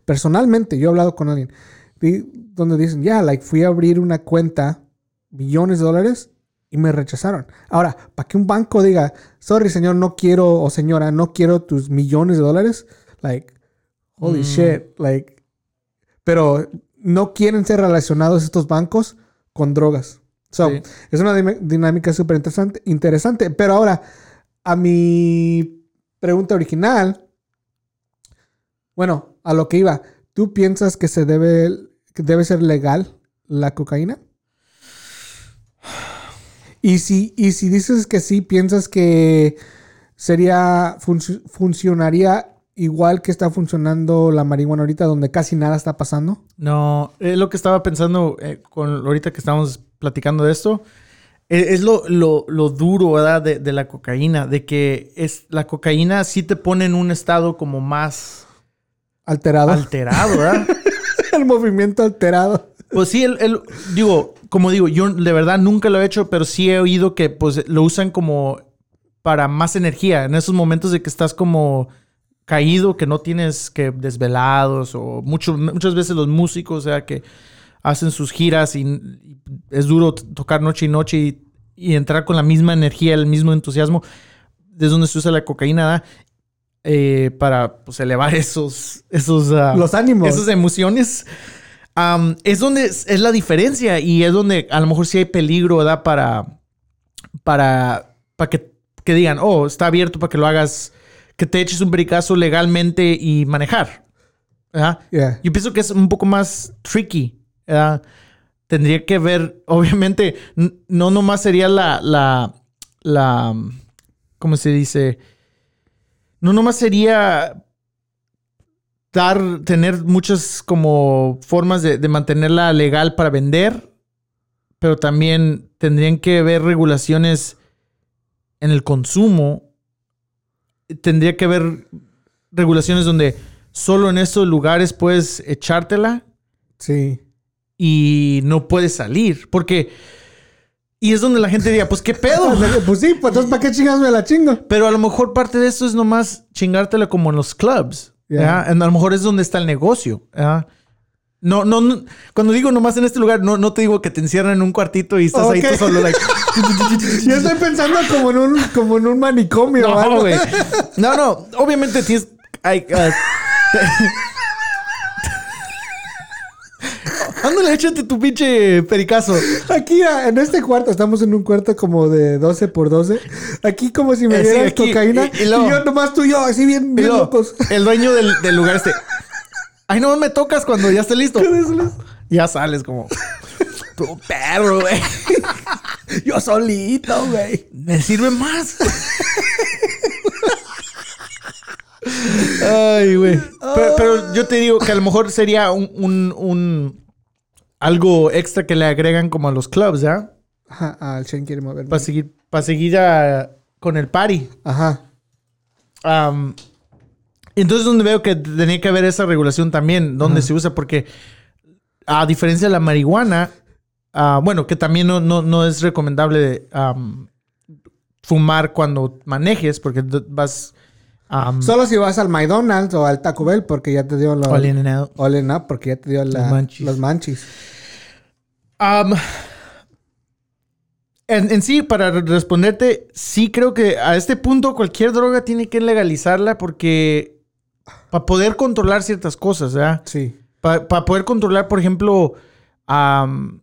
personalmente, yo he hablado con alguien, donde dicen, ya, like, fui a abrir una cuenta, millones de dólares, y me rechazaron. Ahora, para que un banco diga, sorry, señor, no quiero, o señora, no quiero tus millones de dólares, like, holy Mm. shit, like, pero no quieren ser relacionados estos bancos con drogas. So, Sí. es una dinámica súper interesante, interesante. Pero ahora, a mi pregunta original, bueno, a lo que iba, ¿tú piensas que se debe, que debe ser legal la cocaína? Y si, y si dices que sí, ¿piensas que sería func- funcionaría igual que está funcionando la marihuana ahorita, donde casi nada está pasando? No, es lo que estaba pensando eh, con ahorita que estamos platicando de esto. Es, lo, lo- lo duro, ¿verdad? De, de la cocaína. De que es, la cocaína sí te pone en un estado como más Alterado. alterado, ¿verdad? [LAUGHS] el movimiento alterado. Pues sí, el, el- digo, como digo, yo de verdad nunca lo he hecho, pero sí he oído que pues lo usan como para más energía. En esos momentos de que estás como caído, que no tienes que desvelados o mucho- muchas veces los músicos, o sea, que hacen sus giras y, es duro tocar noche y noche y, y entrar con la misma energía, el mismo entusiasmo. Es donde se usa la cocaína. Eh, para pues, elevar [LAUGHS] esos, esos, ah, Los ánimos. esas emociones. Am, es donde es, es la diferencia y es donde a lo mejor sí hay peligro, ¿verdad? Para, para, para que, que digan, oh, está abierto para que lo hagas, que te eches un pericazo legalmente y manejar. ¿verdad? Yeah. Yo pienso que es un poco más tricky. ¿Verdad? Tendría que ver, obviamente, no nomás sería la, la, la, ¿cómo se dice? No nomás sería dar, tener muchas como formas de, mantenerla legal para vender, pero también tendrían que haber regulaciones en el consumo. Tendría que haber regulaciones donde solo en estos lugares puedes echártela Sí. Y no puedes salir. Porque. Y es donde la gente diría, pues qué pedo. [LAUGHS] Pues sí, pues entonces, ¿para qué chingados me la chingo? Pero a lo mejor parte de eso es nomás chingártela como en los clubs. Yeah. ¿ya? A lo mejor es donde está el negocio. ¿ya? No, no, no- Cuando digo nomás en este lugar, no, no te digo que te encierran en un cuartito y estás ahí tú solo, like. [LAUGHS] [LAUGHS] Yo estoy pensando como en un, como en un manicomio o No, algo. güey. No, no. Obviamente tienes. Ah, Ándale, échate tu pinche pericazo. Aquí ah, en este cuarto, estamos en un cuarto como de 12 por 12. Aquí como si me Eh, sí, dieras aquí, cocaína. y- y Y, luego- yo nomás tú y yo, así bien, bien locos. El dueño del, del lugar este. Ay, no me tocas cuando ya esté listo. Ya sales como. Tu perro, güey. [LAUGHS] Yo solito, güey. Me sirve más. Ay, güey. Pero, pero yo te digo que a lo mejor sería un, un- un- algo extra que le agregan como a los clubs, ¿ya? Ajá, el Shane quiere moverme. Para seguir, para seguir ah, con el party. Ajá. Entonces donde veo que tenía que haber esa regulación también, donde se usa, porque a diferencia de la marihuana, ah, bueno, que también no, no, no es recomendable fumar cuando manejes, porque vas am, Solo si vas al McDonald's o al Taco Bell porque ya te dio la... all in and out. All in up porque ya te dio la, Los manchis. los manchis. Am, en, en sí, para re- responderte, sí creo que a este punto cualquier droga tiene que legalizarla porque para poder controlar ciertas cosas, ¿verdad? Sí. Para poder controlar, por ejemplo, am,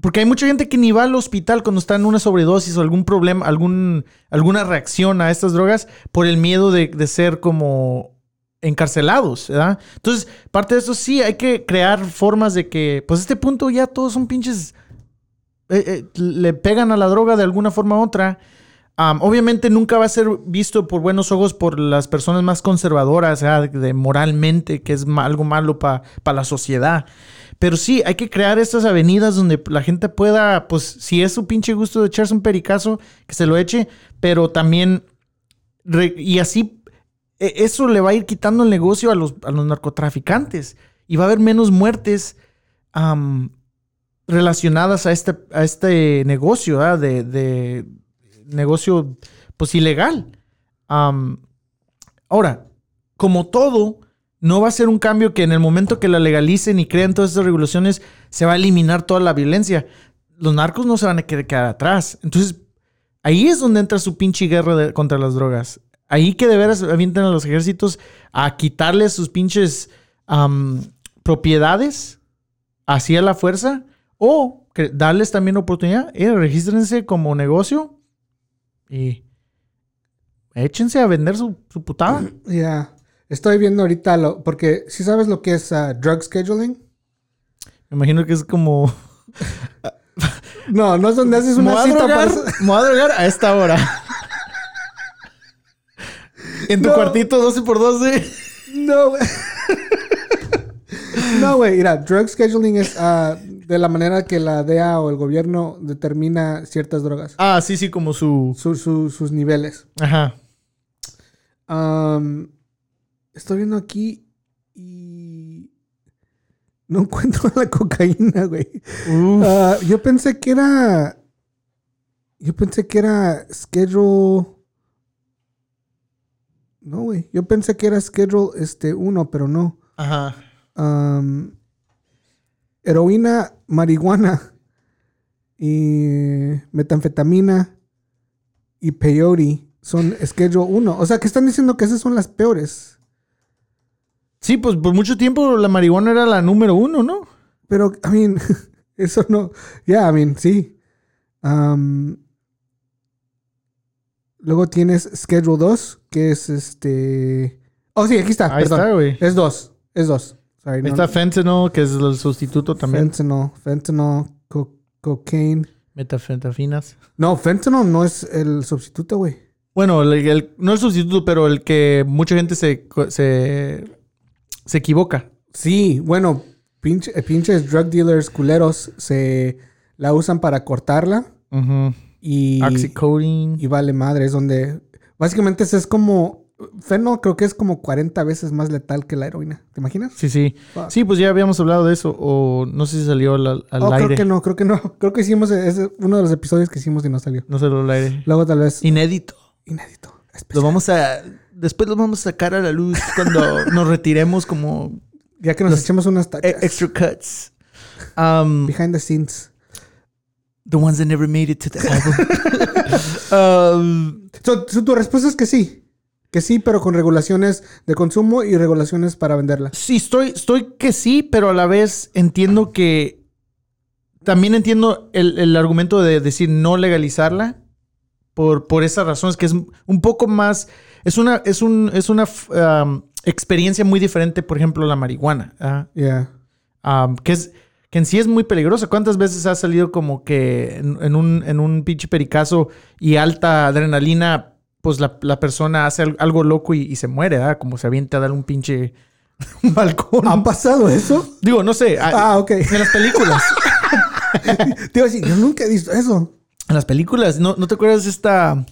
porque hay mucha gente que ni va al hospital cuando está en una sobredosis o algún problema, algún, alguna reacción a estas drogas por el miedo de, de ser como encarcelados, ¿verdad? Entonces, parte de eso sí, hay que crear formas de que, pues a este punto ya todos son pinches, eh, eh, le pegan a la droga de alguna forma u otra. Am, obviamente nunca va a ser visto por buenos ojos por las personas más conservadoras, ¿verdad? de moralmente, que es algo malo para la sociedad. Pero sí, hay que crear estas avenidas donde la gente pueda, pues, si es su pinche gusto de echarse un pericazo, que se lo eche, pero también, y así, e- eso le va a ir quitando el negocio a los, a los narcotraficantes y va a haber menos muertes relacionadas a este, a este negocio, ¿verdad? de, de negocio, pues, ilegal. Ahora, como todo, no va a ser un cambio que en el momento que la legalicen y creen todas estas regulaciones se va a eliminar toda la violencia. Los narcos no se van a querer quedar atrás. Entonces, ahí es donde entra su pinche guerra contra las drogas. Ahí que de veras avientan a los ejércitos a quitarles sus pinches am, propiedades hacia la fuerza o que darles también oportunidad. Eh, regístrense como negocio y échense a vender su, su putada. Ya. Estoy viendo ahorita lo... Porque si sabes lo que es ah, drug scheduling. Me imagino que es como... No, no es donde haces una cita drogar, para... me voy a drogar a esta hora. En tu No. cuartito 12 por 12. No, güey. No, güey, mira, drug scheduling es ah, de la manera que la DEA o el gobierno determina ciertas drogas, Ah, sí, sí, como su. su- su- sus niveles. Ajá. Am, estoy viendo aquí y no [LAUGHS] encuentro la cocaína, güey. Ah, yo pensé que era. Yo pensé que era schedule. No, güey. Yo pensé que era schedule este 1, pero no. Ajá. Heroína, marihuana y metanfetamina y peyote son schedule 1. O sea, que están diciendo que esas son las peores. Sí, pues por mucho tiempo la marihuana era la número uno, ¿no? Pero, I mean, [LAUGHS] eso no. Ya, I mean, sí. Am, luego tienes Schedule 2, que es este. Oh, sí, aquí está. Ahí perdón. está, güey. Es 2. Es 2. Sorry, Ahí no- está fentanyl, que es el sustituto también. Fentanyl. Fentanyl, co- cocaine. Metafentafinas. No, fentanyl no es el sustituto, güey. Bueno, el, el- no el sustituto, pero el que mucha gente se, se, se equivoca. Sí, bueno, pinche- eh, pinches drug dealers culeros se la usan para cortarla Ujú. y. Oxycodone. y vale madre. Es donde. Básicamente es como. Feno creo que es como 40 veces más letal que la heroína. ¿Te imaginas? Sí, sí. Fuck. Sí, pues ya habíamos hablado de eso. O no sé si salió al, al Oh, aire. creo que no, creo que no. [LAUGHS] Creo que hicimos. Es uno de los episodios que hicimos y no salió. No salió al aire. Luego tal vez. Inédito. Inédito. Lo vamos a. Después lo vamos a sacar a la luz cuando nos retiremos como Ya que nos echemos unas e- tachas. extra cuts. Um, Behind the scenes. the ones that never made it to the album. [LAUGHS] um, So, so tu respuesta es que sí. Que sí, pero con regulaciones de consumo y regulaciones para venderla. Sí, estoy, estoy que sí, pero a la vez entiendo que. También entiendo el, el argumento de decir no legalizarla. Por, por esas razones, que es un poco más. Es una, es un, es una um, experiencia muy diferente, por ejemplo, la marihuana. ¿ah? Yeah. Um, que es. Que en sí es muy peligrosa. ¿Cuántas veces has salido como que en, en un, en un pinche pericazo y alta adrenalina, pues la, la persona hace al- algo loco y, y se muere, ¿verdad? Como se avienta a dar un pinche [LAUGHS] balcón. ¿Ha pasado eso? Digo, no sé. a- Ah, ok. En las películas. [LAUGHS] Te iba a decir, yo nunca he visto eso. En las películas. ¿No, ¿no te acuerdas de esta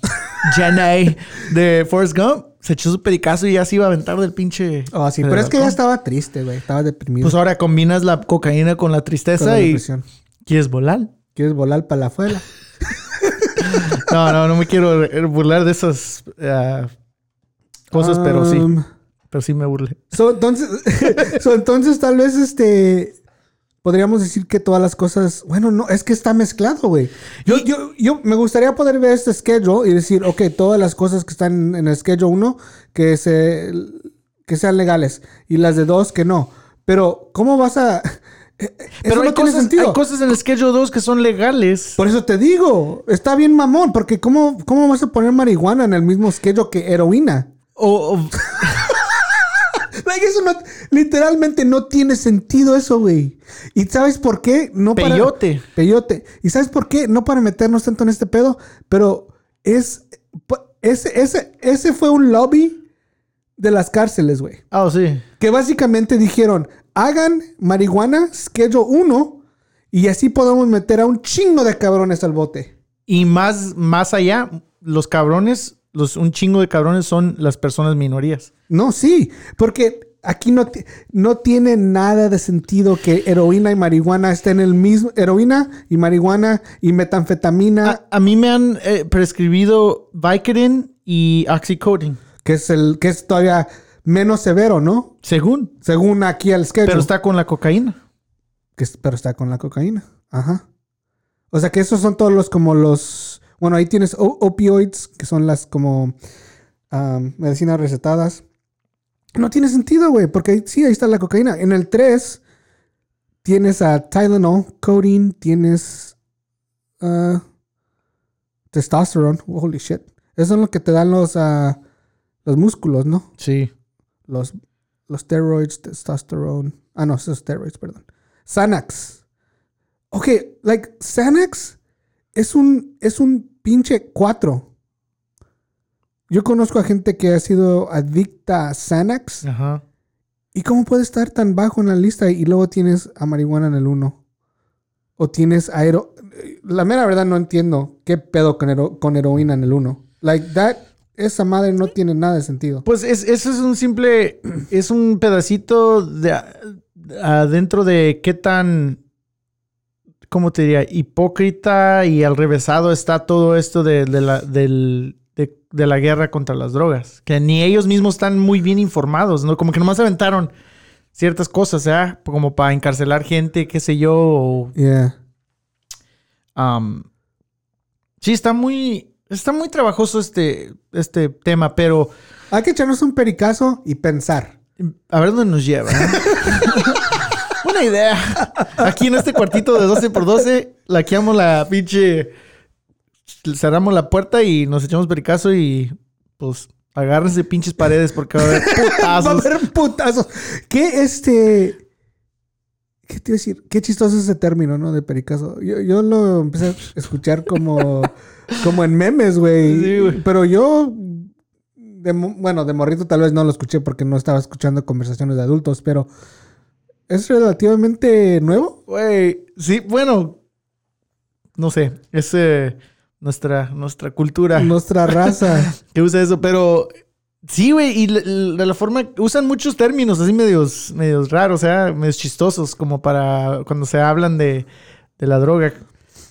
Jenny de Forrest Gump? Se echó su pericazo y ya se iba a aventar del pinche. Oh, sí, pero es que ya estaba triste, güey. Estaba deprimido. Pues ahora combinas la cocaína con la con tristeza la y quieres volar. ¿Quieres volar para la afuera? [LAUGHS] No, no, no me quiero eh, burlar de esas ah, cosas, pero sí. Um, Pero sí me burlé. so, entonces, [LAUGHS] so, entonces, tal vez este. Podríamos decir que todas las cosas. Bueno, no, es que está mezclado, güey. Yo, yo, yo me gustaría poder ver este schedule y decir, ok, todas las cosas que están en el schedule 1 que, se, que sean legales y las de 2 que no. Pero, ¿cómo vas a.? [LAUGHS] Eso Pero no hay, tiene cosas, sentido. hay cosas en el Schedule 2 que son legales. Por eso te digo, está bien mamón, porque ¿cómo, ¿cómo vas a poner marihuana en el mismo schedule que heroína? O, o- [LAUGHS] Like, eso no, literalmente no tiene sentido eso, güey. ¿Y sabes por qué? No para- peyote. Peyote. ¿Y sabes por qué? No para meternos tanto en este pedo, pero es... Ese, ese, ese fue un lobby de las cárceles, güey. Ah, sí. Que básicamente dijeron, hagan marihuana, schedule 1, y así podemos meter a un chingo de cabrones al bote. Y más, más allá, los cabrones, los, un chingo de cabrones son las personas minorías. No, sí, porque aquí no, no tiene nada de sentido que heroína y marihuana estén en el mismo, heroína y marihuana y metanfetamina, A, a mí me han eh, prescribido Vicodin y Oxycodone, que es el que es todavía menos severo, ¿no? según. Según aquí el schedule. Pero está con la cocaína. que es- pero está con la cocaína. Ajá. O sea que esos son todos los como los, bueno, ahí tienes opioids, que son las como medicinas recetadas. No tiene sentido, güey, porque sí, ahí está la cocaína. En el 3 tienes a Tylenol, codeine, tienes ah, testosterone. Holy shit. Eso es lo que te dan los, ah, los músculos, ¿no? Sí. Los, los steroids, testosterone. Ah, no, esos steroids, perdón. Xanax. Ok, like, Xanax es un, es un pinche 4. yo conozco a gente que ha sido adicta a Xanax. Ajá. ¿Y cómo puede estar tan bajo en la lista y luego tienes a marihuana en el 1? O tienes aero... La mera verdad no entiendo qué pedo con, hero- con heroína en el 1. Like that, esa madre no tiene nada de sentido. Pues es, eso es un simple, es un pedacito de adentro de qué tan, ¿cómo te diría? Hipócrita y al revésado está todo esto de, de la, del- de- de la guerra contra las drogas. Que ni ellos mismos están muy bien informados, ¿no? Como que nomás aventaron ciertas cosas, ¿ya? Como para encarcelar gente, qué sé yo. o, Yeah. um, sí, está muy, está muy trabajoso este, este tema, pero... Hay que echarnos un pericazo y pensar. A ver dónde nos lleva. ¿eh? [LAUGHS] Buena idea. Aquí en este cuartito de 12 por 12, laqueamos la pinche. Cerramos la puerta y nos echamos pericazo y pues agárrense pinches paredes porque va a haber [LAUGHS] Va a putazos. haber putazos. ¿Qué este. ¿Qué te iba a decir? Qué chistoso ese término, ¿no? De pericazo. Yo, yo lo empecé a escuchar como, como en memes, güey. Sí. Pero yo. de bueno, de morrito tal vez no lo escuché porque no estaba escuchando conversaciones de adultos, pero. ¿Es relativamente nuevo? Güey, sí, bueno. No sé, es eh, nuestra, nuestra cultura Nuestra [LAUGHS] raza. que usa eso, pero sí, güey, y de la forma usan muchos términos así medios, medios raros, o sea, medios chistosos, como para cuando se hablan de, de la droga.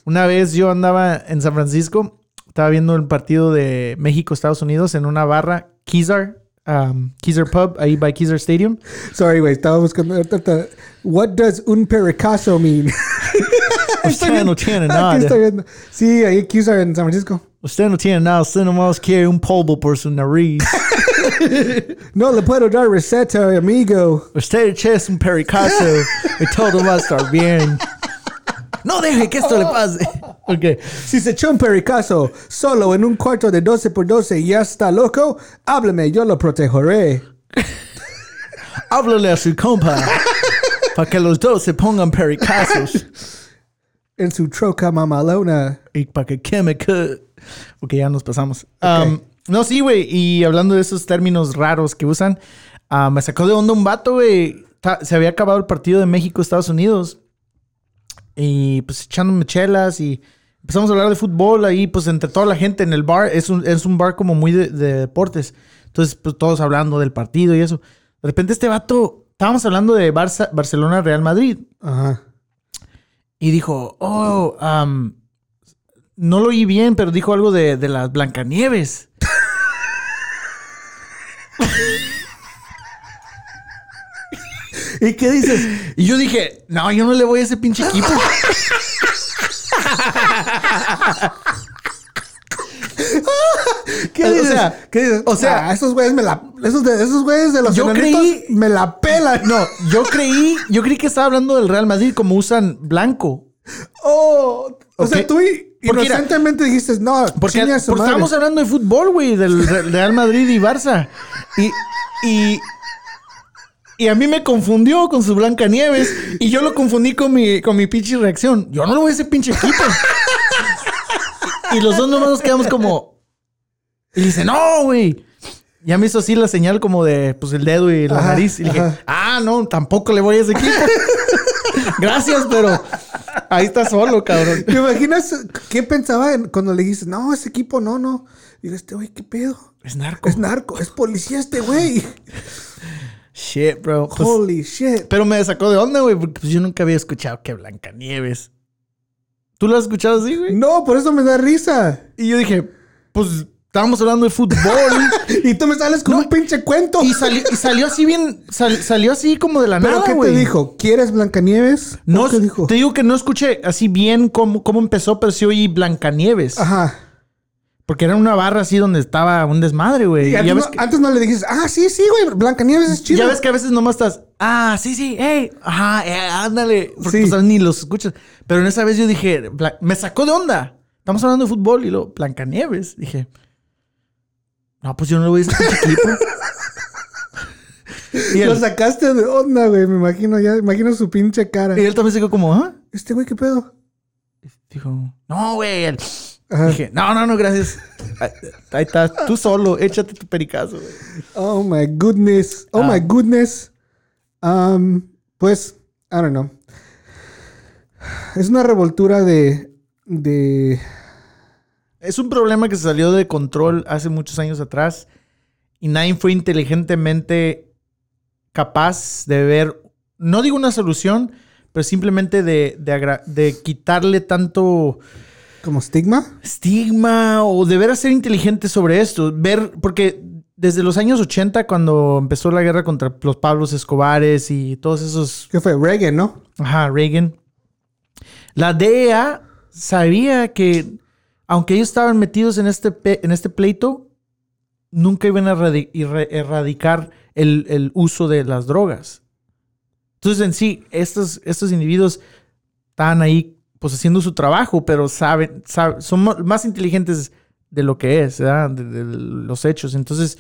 Una vez yo andaba en San Francisco, estaba viendo el partido de México-Estados Unidos en una barra, Kezar, um, Kezar Pub, ahí by Kezar Stadium. Sorry, güey, estaba buscando. What does un pericazo mean? [LAUGHS] Usted no tiene [LAUGHS] Aquí nada. estoy viendo. Sí, ahí Q-Star en San Francisco. Usted no tiene nada, usted nomás quiere un polvo por su nariz. [LAUGHS] No le puedo dar receta, amigo. Usted eches un pericazo y todo va a estar bien. No deje que esto le pase. [LAUGHS] Ok. Si se echó un pericazo solo en un cuarto de 12 por 12 y ya está loco, háblame, yo lo protegeré. [LAUGHS] Háblale a su compa para que los dos se pongan pericazos [LAUGHS] En su troca mamalona. y para que queme que... Ok, ya nos pasamos. Um, no, sí, güey. Y hablando de esos términos raros que usan, ah, me sacó de onda un vato, güey. Se había acabado el partido de México-Estados Unidos. Y pues echándome chelas y empezamos a hablar de fútbol ahí, pues entre toda la gente en el bar. Es un, es un bar como muy de, de deportes. Entonces, pues todos hablando del partido y eso. De repente este vato, estábamos hablando de Barça, Barcelona-Real Madrid. Ajá. Y dijo, oh, am, no lo oí bien, pero dijo algo de, de las Blancanieves. [LAUGHS] ¿Y qué dices? Y yo dije, no, yo no le voy a ese pinche equipo. ¿Qué O dices? sea, ¿Qué dices? o sea- Ah, esos güeyes me la... Esos, de, esos güeyes de los Yo creí- me la pelan. No, yo creí, yo creí que estaba hablando del Real Madrid como usan blanco. Oh, o sea, tú mira- inocentemente dijiste, no, Porque, porque estábamos hablando de fútbol, güey, del Re- Real Madrid y Barça. Y, y, y a mí me confundió con su Blancanieves y yo lo confundí con mi, con mi pinche reacción. Yo no le voy a ese pinche equipo. y los dos nomás nos quedamos como... Y dice, no, güey. Ya me hizo así la señal como de, pues, el dedo y la Ajá, nariz. Y dije, ajá. ah, no, tampoco le voy a ese equipo. [LAUGHS] Gracias, pero ahí está solo, cabrón. ¿Te imaginas qué pensaba en- cuando le dijiste, no, ese equipo no, no? Digo, este güey, ¿qué pedo? Es narco. Es narco, es policía este güey. Shit, bro. Pues, Holy shit. pero me sacó de onda, güey, porque pues, yo nunca había escuchado que Blancanieves. ¿Tú lo has escuchado así, güey? No, por eso me da risa. Y yo dije, pues estábamos hablando de fútbol. [LAUGHS] Y tú me sales con No, un pinche cuento. y, sali- y salió así bien, sal- salió así como de la ¿Pero nada, qué güey. te dijo? ¿Quieres Blancanieves? No, ¿O ¿Qué dijo? te digo que no escuché así bien cómo, cómo empezó, pero sí oí Blancanieves. Ajá. Porque era una barra así donde estaba un desmadre, güey. Y antes, no, que, antes no le dijiste, ah, sí, sí, güey, Blancanieves es chido. ya ves que a veces nomás estás, ah, sí, sí, hey, ajá, eh, ándale. Porque Sí. pues, ni los escuchas. Pero en esa vez yo dije, Bla- me sacó de onda. Estamos hablando de fútbol y lo Blancanieves. Dije, no, pues yo no le voy a pinche equipo. [LAUGHS] y, Lo sacaste de onda, güey, me imagino, ya imagino su pinche cara. y él también se quedó como, ¿ah? Este güey, ¿qué pedo? Dijo, no, güey. él, Ajá. Dije, no, no, no, gracias. Ahí- estás, tú solo, échate tu pericazo. güey. Oh my goodness. Oh Ah. my goodness. Um, pues, I don't know. Es una revoltura de. de. Es un problema que se salió de control hace muchos años atrás y nadie fue inteligentemente capaz de ver, no digo una solución, pero simplemente de, de quitarle tanto como estigma. estigma o de ver a ser inteligente sobre esto. Ver, porque desde los años 80, cuando empezó la guerra contra los Pablos Escobares y todos esos ¿Qué fue? Reagan, ¿no? Ajá, Reagan. La DEA sabía que, aunque ellos estaban metidos en este, en este pleito, nunca iban a erradicar el, el uso de las drogas. Entonces, en sí, estos, estos individuos estaban ahí pues haciendo su trabajo, pero saben, sab- son más inteligentes de lo que es, ¿verdad? De, de los hechos. Entonces,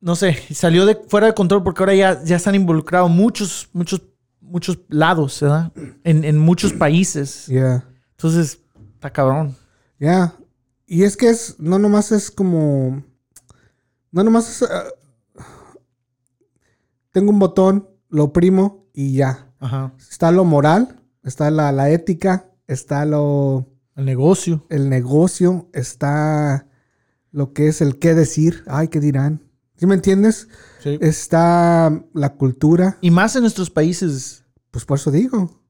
no sé, salió de fuera de control porque ahora ya, ya están involucrados muchos, muchos, muchos lados, ¿verdad? En, en muchos países. Yeah. Entonces, está cabrón. Ya. Y es que es, no nomás es como, no nomás es, ah, tengo un botón, lo oprimo y ya. Ajá. Está lo moral, está la, la ética, está lo, El negocio. el negocio, está lo que es el qué decir, ay, qué dirán. ¿Sí me entiendes? Sí. Está la cultura, Y más en nuestros países, pues por eso digo.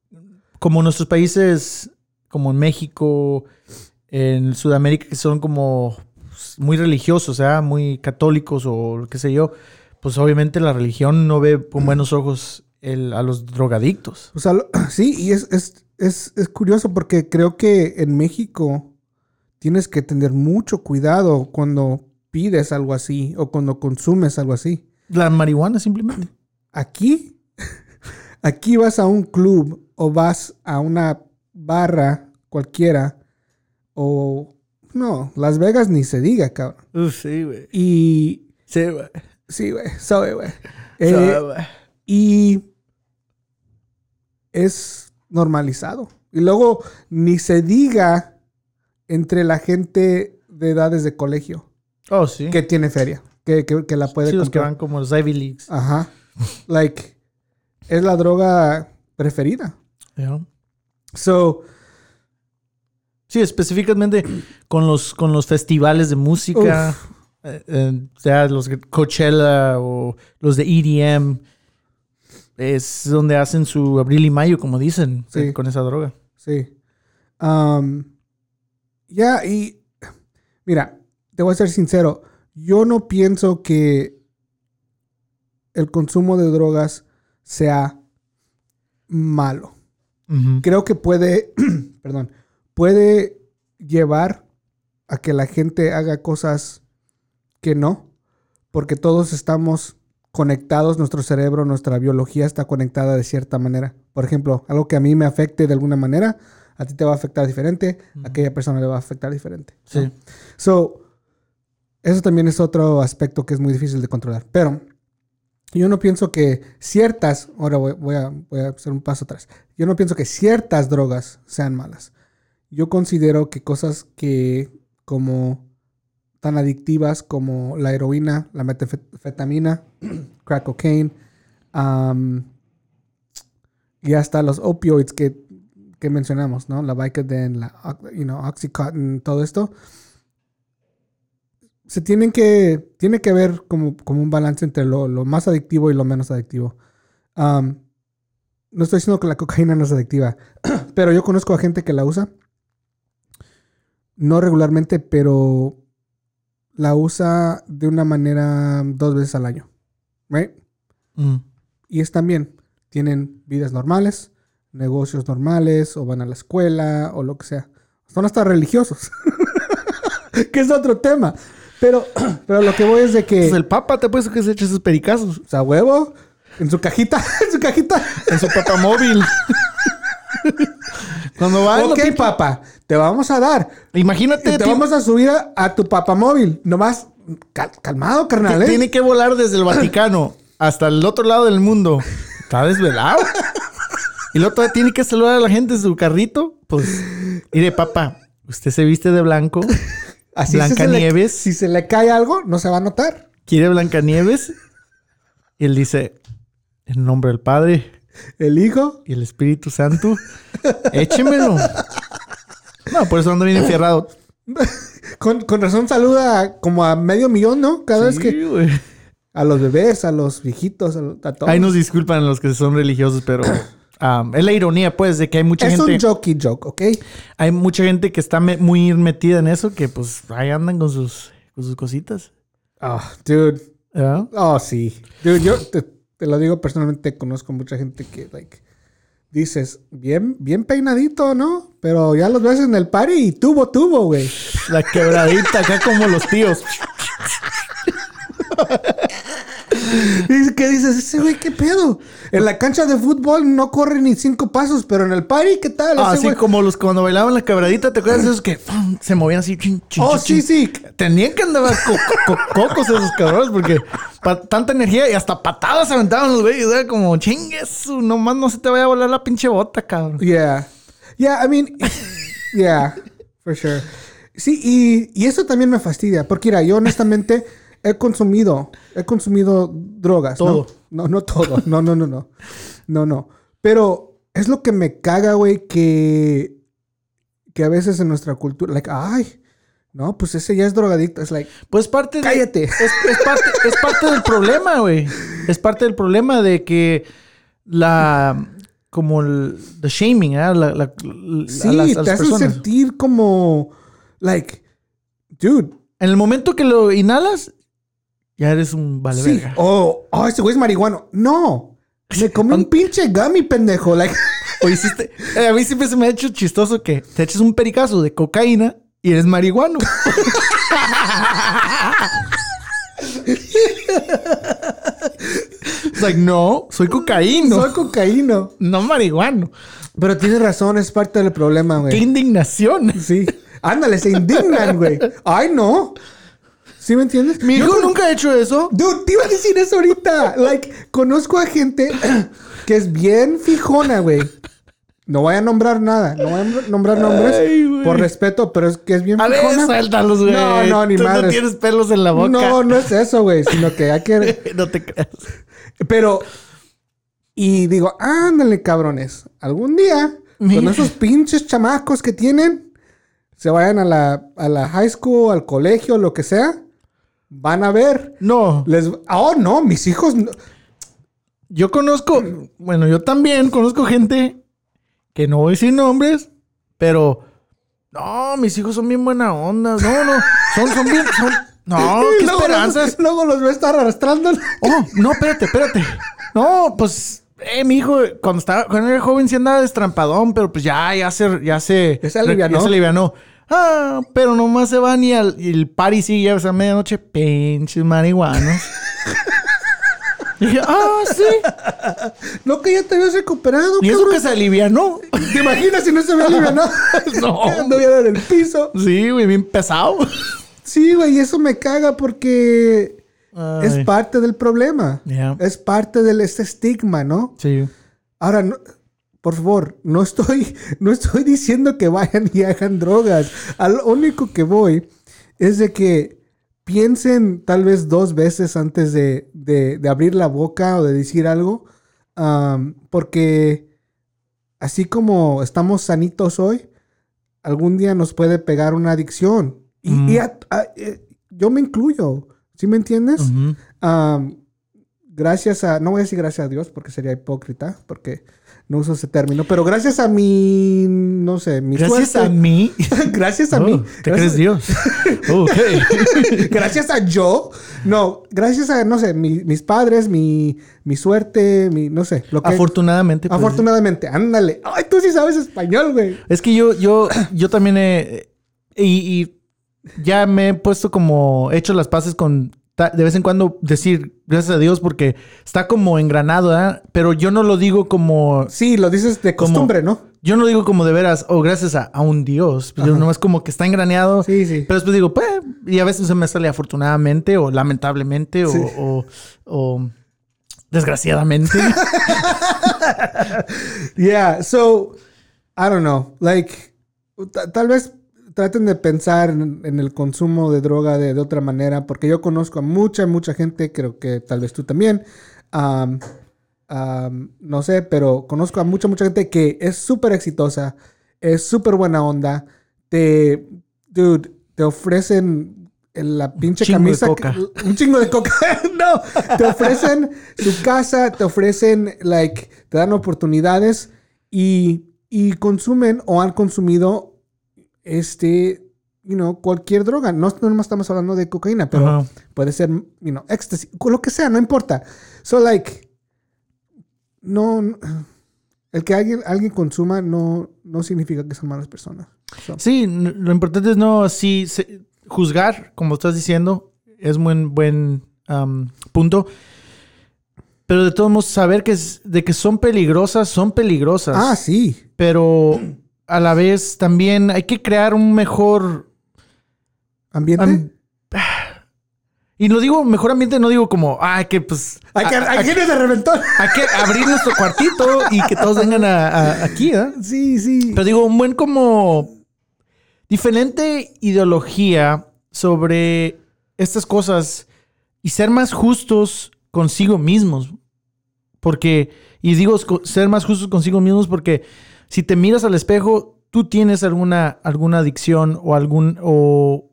como nuestros países, como en México, en Sudamérica, que son como pues, muy religiosos, ¿verdad? Muy católicos o qué sé yo. Pues obviamente la religión no ve con [CLEARS THROAT] buenos ojos el- a los drogadictos. O sea, lo- [CLEARS THROAT] sí, y es, es, es, es curioso porque creo que en México tienes que tener mucho cuidado cuando pides algo así o cuando consumes algo así. La marihuana simplemente. Aquí, [LAUGHS] aquí vas a un club o vas a una barra cualquiera o... No, Las Vegas ni se diga, cabrón. Uf, sí, güey. Y... Sí, güey. Sí, güey, sabe, güey. Eh, y es normalizado. Y luego ni se diga entre la gente de edades de colegio Oh, sí. que tiene feria, que, que- que la puede Sí, los que van como los Ivy Leagues. Ajá. Like, es la droga preferida. Ya. So, Sí, específicamente con los, con los festivales de música, eh, eh, sea los de Coachella o los de EDM, es donde hacen su abril y mayo, como dicen, Sí. eh, con esa droga. sí. Um, ya, y mira, te voy a ser sincero. Yo no pienso que el consumo de drogas sea malo. Creo que puede, [CLEARS THROAT] perdón, puede llevar a que la gente haga cosas que no, porque todos estamos conectados, nuestro cerebro, nuestra biología está conectada de cierta manera. Por ejemplo, algo que a mí me afecte de alguna manera, a ti te va a afectar diferente, a aquella persona le va a afectar diferente. ¿no? Sí. So, eso también es otro aspecto que es muy difícil de controlar. Pero yo no pienso que ciertas, ahora voy, voy a, voy a hacer un paso atrás. Yo no pienso que ciertas drogas sean malas. Yo considero que cosas que como tan adictivas como la heroína, la metanfetamina, [CLEARS THROAT] crack cocaine, y hasta los opioids que, que mencionamos, ¿no? La Vicodin, la you know, Oxycontin, todo esto. Se tienen que, tiene que haber como, como un balance entre lo, más adictivo y lo menos adictivo. No estoy diciendo que la cocaína no es adictiva, [CLEARS THROAT] pero yo conozco a gente que la usa. No regularmente, pero la usa de una manera dos veces al año. Right? Mm. Y están bien. Tienen vidas normales, negocios normales, o van a la escuela, o lo que sea. Son hasta religiosos. [LAUGHS] que es otro tema. Pero, [CLEARS THROAT] pero lo que voy es de que. Pues el Papa te puesto que se eche sus pericazos O sea, huevo. En su cajita. [LAUGHS] En su cajita. en su Papa móvil. [LAUGHS] Cuando va, lo ok, que- papá. Te vamos a dar. imagínate, Te vamos a subir a, a tu papá móvil. Nomás cal- calmado, carnal. ¿eh? tiene que volar desde el Vaticano [LAUGHS] hasta el otro lado del mundo. Está desvelado. [LAUGHS] Y luego todavía tiene que saludar a la gente en su carrito. Pues, mire, papá, Usted se viste de blanco. [LAUGHS] Así si se le- Blancanieves. Si se le cae algo, no se va a notar. Quiere Blancanieves. Y él dice, en nombre del Padre El hijo. y el Espíritu Santo, échemelo. No, por eso ando bien enfierrado. [LAUGHS] Con, con razón saluda como a medio millón, ¿no? Cada vez que... Sí, güey. A los bebés, a los viejitos, a, a todos. Ahí nos disculpan los que son religiosos, pero um, [COUGHS] es la ironía, pues, de que hay mucha es gente. un jokey joke, ¿ok? Hay mucha gente que está me- muy metida en eso, que pues ahí andan con sus, con sus cositas. Oh, dude. ¿verdad? Oh, sí. Dude, yo te, te lo digo personalmente, conozco mucha gente que, like, dices, bien, bien peinadito, ¿no? Pero ya los ves en el party y tubo, tubo, güey. La quebradita, acá como los tíos. [LAUGHS] Y ¿Qué dices? Ese güey, ¿qué pedo? En la cancha de fútbol no corre ni cinco pasos, pero en el party, ¿qué tal? Ese Así güey- como los cuando bailaban la quebradita, ¿te acuerdas de esos que se movían así? chin, chin, Oh, chin, sí, sí. Tenían que andar co- co- co- cocos esos cabrones porque tanta energía y hasta patadas aventaban los güeyes. Era como chingues, nomás no se te vaya a volar la pinche bota, cabrón. Yeah. Yeah, I mean, yeah, for sure. Sí, y, y eso también me fastidia, porque mira, yo honestamente he consumido, he consumido drogas. ¿no? Todo. No, no, todo. No, no, no, no. No, no. Pero es lo que me caga, güey, que, que a veces en nuestra cultura, like, ay, no, pues ese ya es drogadicto. Es like, Pues parte de- cállate. Es, es parte, es parte del problema, güey. Es parte del problema de que la. Como el the shaming, ¿eh? La, la- la- Sí, a las, a te hacen personas. sentir como, like, dude, En el momento que lo inhalas, ya eres un vale Sí. verga. Oh, oh, ese güey es marihuano. No. Me [LAUGHS] comí un pinche gummy, pendejo. Like, [LAUGHS] O hiciste. eh, a mí siempre se me ha hecho chistoso que te eches un pericazo de cocaína y eres marihuano. Es [LAUGHS] like, no, soy cocaíno, soy cocaíno. no marihuano. Pero tienes razón, es parte del problema, Qué güey. indignación. Sí. Ándale, se indignan, güey. Ay, no. ¿Sí me entiendes? Mi Yo hijo con- nunca ha hecho eso. Dude, te iba a decir eso ahorita. [LAUGHS] Like, conozco a gente que es bien fijona, güey. No voy a nombrar nada. No voy a nombrar nombres Ay, por respeto, pero es que es bien A ver, fijona. suéltalos, güey. No, no, ni Tú no tienes pelos en la boca. No, no es eso, güey. Sino que hay que... [LAUGHS] no te creas. Pero, y digo, ándale, cabrones. Algún día, con Mira. esos pinches chamacos que tienen, se vayan a la, a la high school, al colegio, lo que sea, van a ver. No. Les, oh, no, mis hijos. no- Yo conozco, bueno, yo también conozco gente que no voy decir nombres, pero no, mis hijos son bien buena onda. No, no, son, son bien, son, no, [LAUGHS] qué luego esperanzas. Los, [LAUGHS] luego los voy a estar arrastrando. Oh, no, espérate, espérate. No, pues, eh, mi hijo, cuando estaba, cuando era joven sí andaba destrampadón, pero pues ya, ya se, ya se, Ya se alivianó. ya se alivianó. Ah, pero nomás se van y, al, y el party sigue a medianoche, pinches marihuanos. [LAUGHS] Y dije, ah, sí. No, que ya te habías recuperado, Y eso que se alivianó. ¿Te imaginas si no se ve [LAUGHS] alivianado? [LAUGHS] No. Anduviera en el piso. Sí, güey, bien pesado. Sí, güey, y eso me caga porque es parte del problema. Ya. Es parte de este estigma, ¿no? Sí. Ahora, no- por favor, no estoy, [LAUGHS] no estoy diciendo que vayan y hagan drogas. A lo único que voy es de que piensen tal vez dos veces antes de, de- de abrir la boca o de decir algo. porque así como estamos sanitos hoy, algún día nos puede pegar una adicción. Y, Mm. y a- a- eh, yo me incluyo. ¿Sí me entiendes? Gracias a, no voy a decir gracias a Dios porque sería hipócrita, porque no uso ese término, pero gracias a mi, no sé, mi Gracias a mí. [LAUGHS] gracias a Oh, mí. ¿Te gracias, crees Dios? [LAUGHS] Oh, [LAUGHS] gracias a yo. No, gracias a, no sé, mi- mis padres, mi, mi suerte, mi, no sé, lo que... Afortunadamente. pues, afortunadamente, ándale. Ay, tú sí sabes español, güey. Es que yo, yo, yo también he. Y, y ya me he puesto como. He hecho las paces con. De vez en cuando decir gracias a Dios porque está como engranado. Pero yo no lo digo como. Sí, lo dices de Como- costumbre, ¿no? Yo no lo digo como de veras, o gracias a, a un Dios. Yo Ajá. nomás como que está engraneado. Sí, sí. Pero después digo, pues, y a veces se me sale afortunadamente o lamentablemente o, Sí. o- o desgraciadamente. [LAUGHS] [LAUGHS] Yeah, so I don't know. Like ta- tal vez traten de pensar en, en el consumo de droga de, de otra manera, porque yo conozco a mucha, mucha gente, creo que tal vez tú también, am, am, no sé, pero conozco a mucha, mucha gente que es súper exitosa, es súper buena onda, te, dude, te ofrecen en la pinche de camisa, coca. un chingo de coca, [LAUGHS] no, te ofrecen su casa, te ofrecen, like, te dan oportunidades y, y consumen o han consumido este, you know, cualquier droga. No, no estamos hablando de cocaína, pero puede ser, you know, éxtasis, lo que sea, no importa. So, like, no, no- el que alguien, alguien consuma no, no significa que son malas personas. So, Sí, lo importante es no así se- juzgar, como estás diciendo, es buen buen punto. Pero de todos modos, saber que, es- de que son peligrosas, son peligrosas. ah, sí. Pero a la vez también hay que crear un mejor... Ambiente. am- [SIGHS] y lo digo, mejor ambiente, no digo como, ah, que pues... hay que, a- hay a- que ir de reventón. hay que abrir nuestro cuartito y que todos vengan a- a- aquí, ¿eh? Sí, sí. Pero digo, un buen como diferente ideología sobre estas cosas y ser más justos consigo mismos. Porque, y digo ser más justos consigo mismos porque si te miras al espejo, tú tienes alguna, alguna adicción o algún, o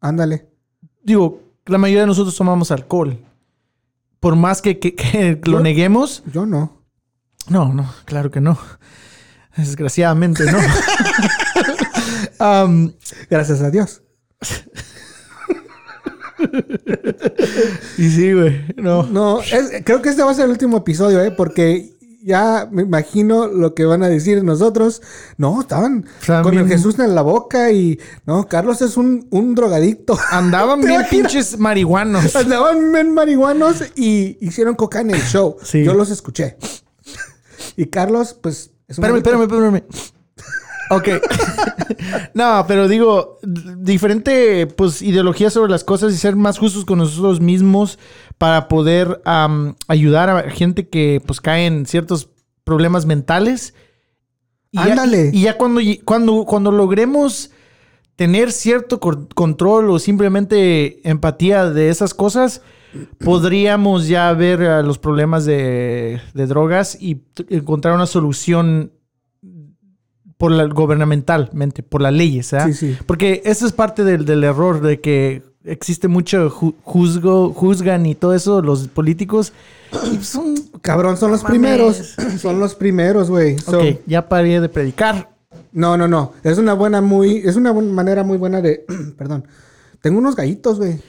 Ándale. digo, la mayoría de nosotros tomamos alcohol. Por más que, que- que lo Yo- neguemos, Yo no. no, no, claro que no. Desgraciadamente, no. Am, [LAUGHS] Gracias a Dios. y sí, güey. No. No, es- creo que este va a ser el último episodio, ¿eh? Porque ya me imagino lo que van a decir nosotros. No, estaban con el Jesús en la boca y... No, Carlos es un, un drogadicto. [LAUGHS] Andaban ¿Te bien pinches marihuanos. Andaban bien marihuanos y hicieron coca en el show. Sí. Yo los escuché. [LAUGHS] Y Carlos, pues... Es un Espérame, espérame, espérame. Ok. [LAUGHS] no, pero digo, diferente pues ideología sobre las cosas y ser más justos con nosotros mismos para poder ayudar a gente que pues cae en ciertos problemas mentales. Y ya- Ándale. y ya cuando, cuando, cuando logremos tener cierto control o simplemente empatía de esas cosas, podríamos ya ver los problemas de, de drogas y encontrar una solución por la, gubernamentalmente, por las leyes, ¿ah? Sí, sí. Porque eso es parte del, del error de que existe mucho ju- juzgo, juzgan y todo eso los políticos. Y son... Cabrón, son los Mames. primeros. [CLEARS THROAT] Son los primeros, güey. So, ok, ya paré de predicar. No, no, no. Es una buena, muy... Es una buena manera muy buena de... [CLEARS THROAT] Perdón. Tengo unos gallitos, güey.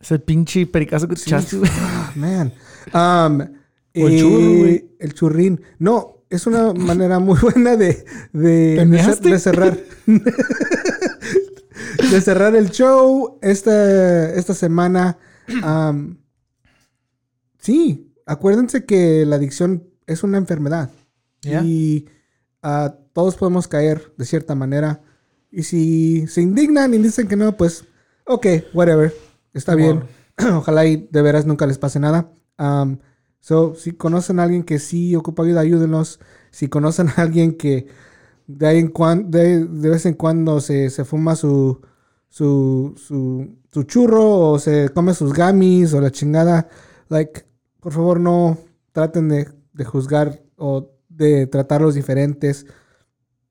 Es el pinche pericazo que echaste, güey. Ah, man. Um, O el eh, churro, güey. El churrín. No, es una manera muy buena de, de, cerrar. [LAUGHS] de cerrar el show esta, esta semana. Um, sí, acuérdense que la adicción es una enfermedad. Y ah, todos podemos caer de cierta manera. Y si se indignan y dicen que no, pues, ok, whatever. Está bien. [CLEARS THROAT] Ojalá y de veras nunca les pase nada. Um, so, si conocen a alguien que sí ocupa ayuda, ayúdenlos. Si conocen a alguien que de, ahí en cuan- de, de vez en cuando se, se fuma su, su, su, su churro o se come sus gamis o la chingada, like, por favor no traten de, de juzgar o de tratarlos diferentes.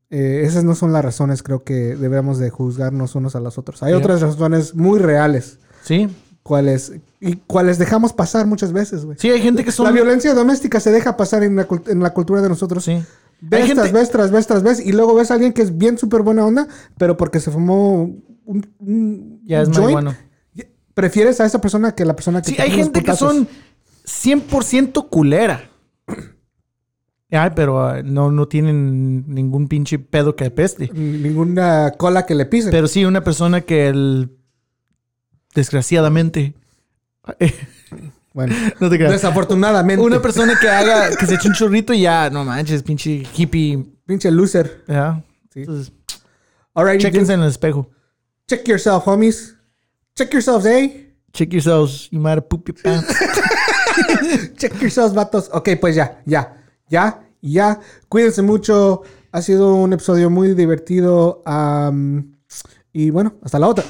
Eh, esas no son las razones, creo que debemos de juzgarnos unos a los otros. Hay otras razones muy reales, Sí. Cuales, y cuales dejamos pasar muchas veces, güey. Sí, hay gente que son... La violencia doméstica se deja pasar en la, en la cultura de nosotros. Sí. Ves Hay tras gente- vez, tras vez, tras vez, y luego ves a alguien que es bien súper buena onda, pero porque se fumó un, un- Ya es joint, marihuano. prefieres a esa persona que la persona que Sí, te hay gente que son 100% culera. Ay, pero ah, no, no tienen ningún pinche pedo que apeste. Ninguna cola que le pisen. Pero sí, una persona que el... Desgraciadamente... bueno, [LAUGHS] no te creas. desafortunadamente. Una persona que haga... Que se eche un churrito y ya... No manches, pinche hippie. Pinche loser. ¿ya? Sí. Entonces, Alright, chequense en el espejo. check yourself, homies. Check yourselves, eh. Check yourselves. You might have pooped your pants. [LAUGHS] Check yourselves, vatos. Ok, pues ya, ya, ya, ya. Cuídense mucho. Ha sido un episodio muy divertido. Am, Y bueno, hasta la otra.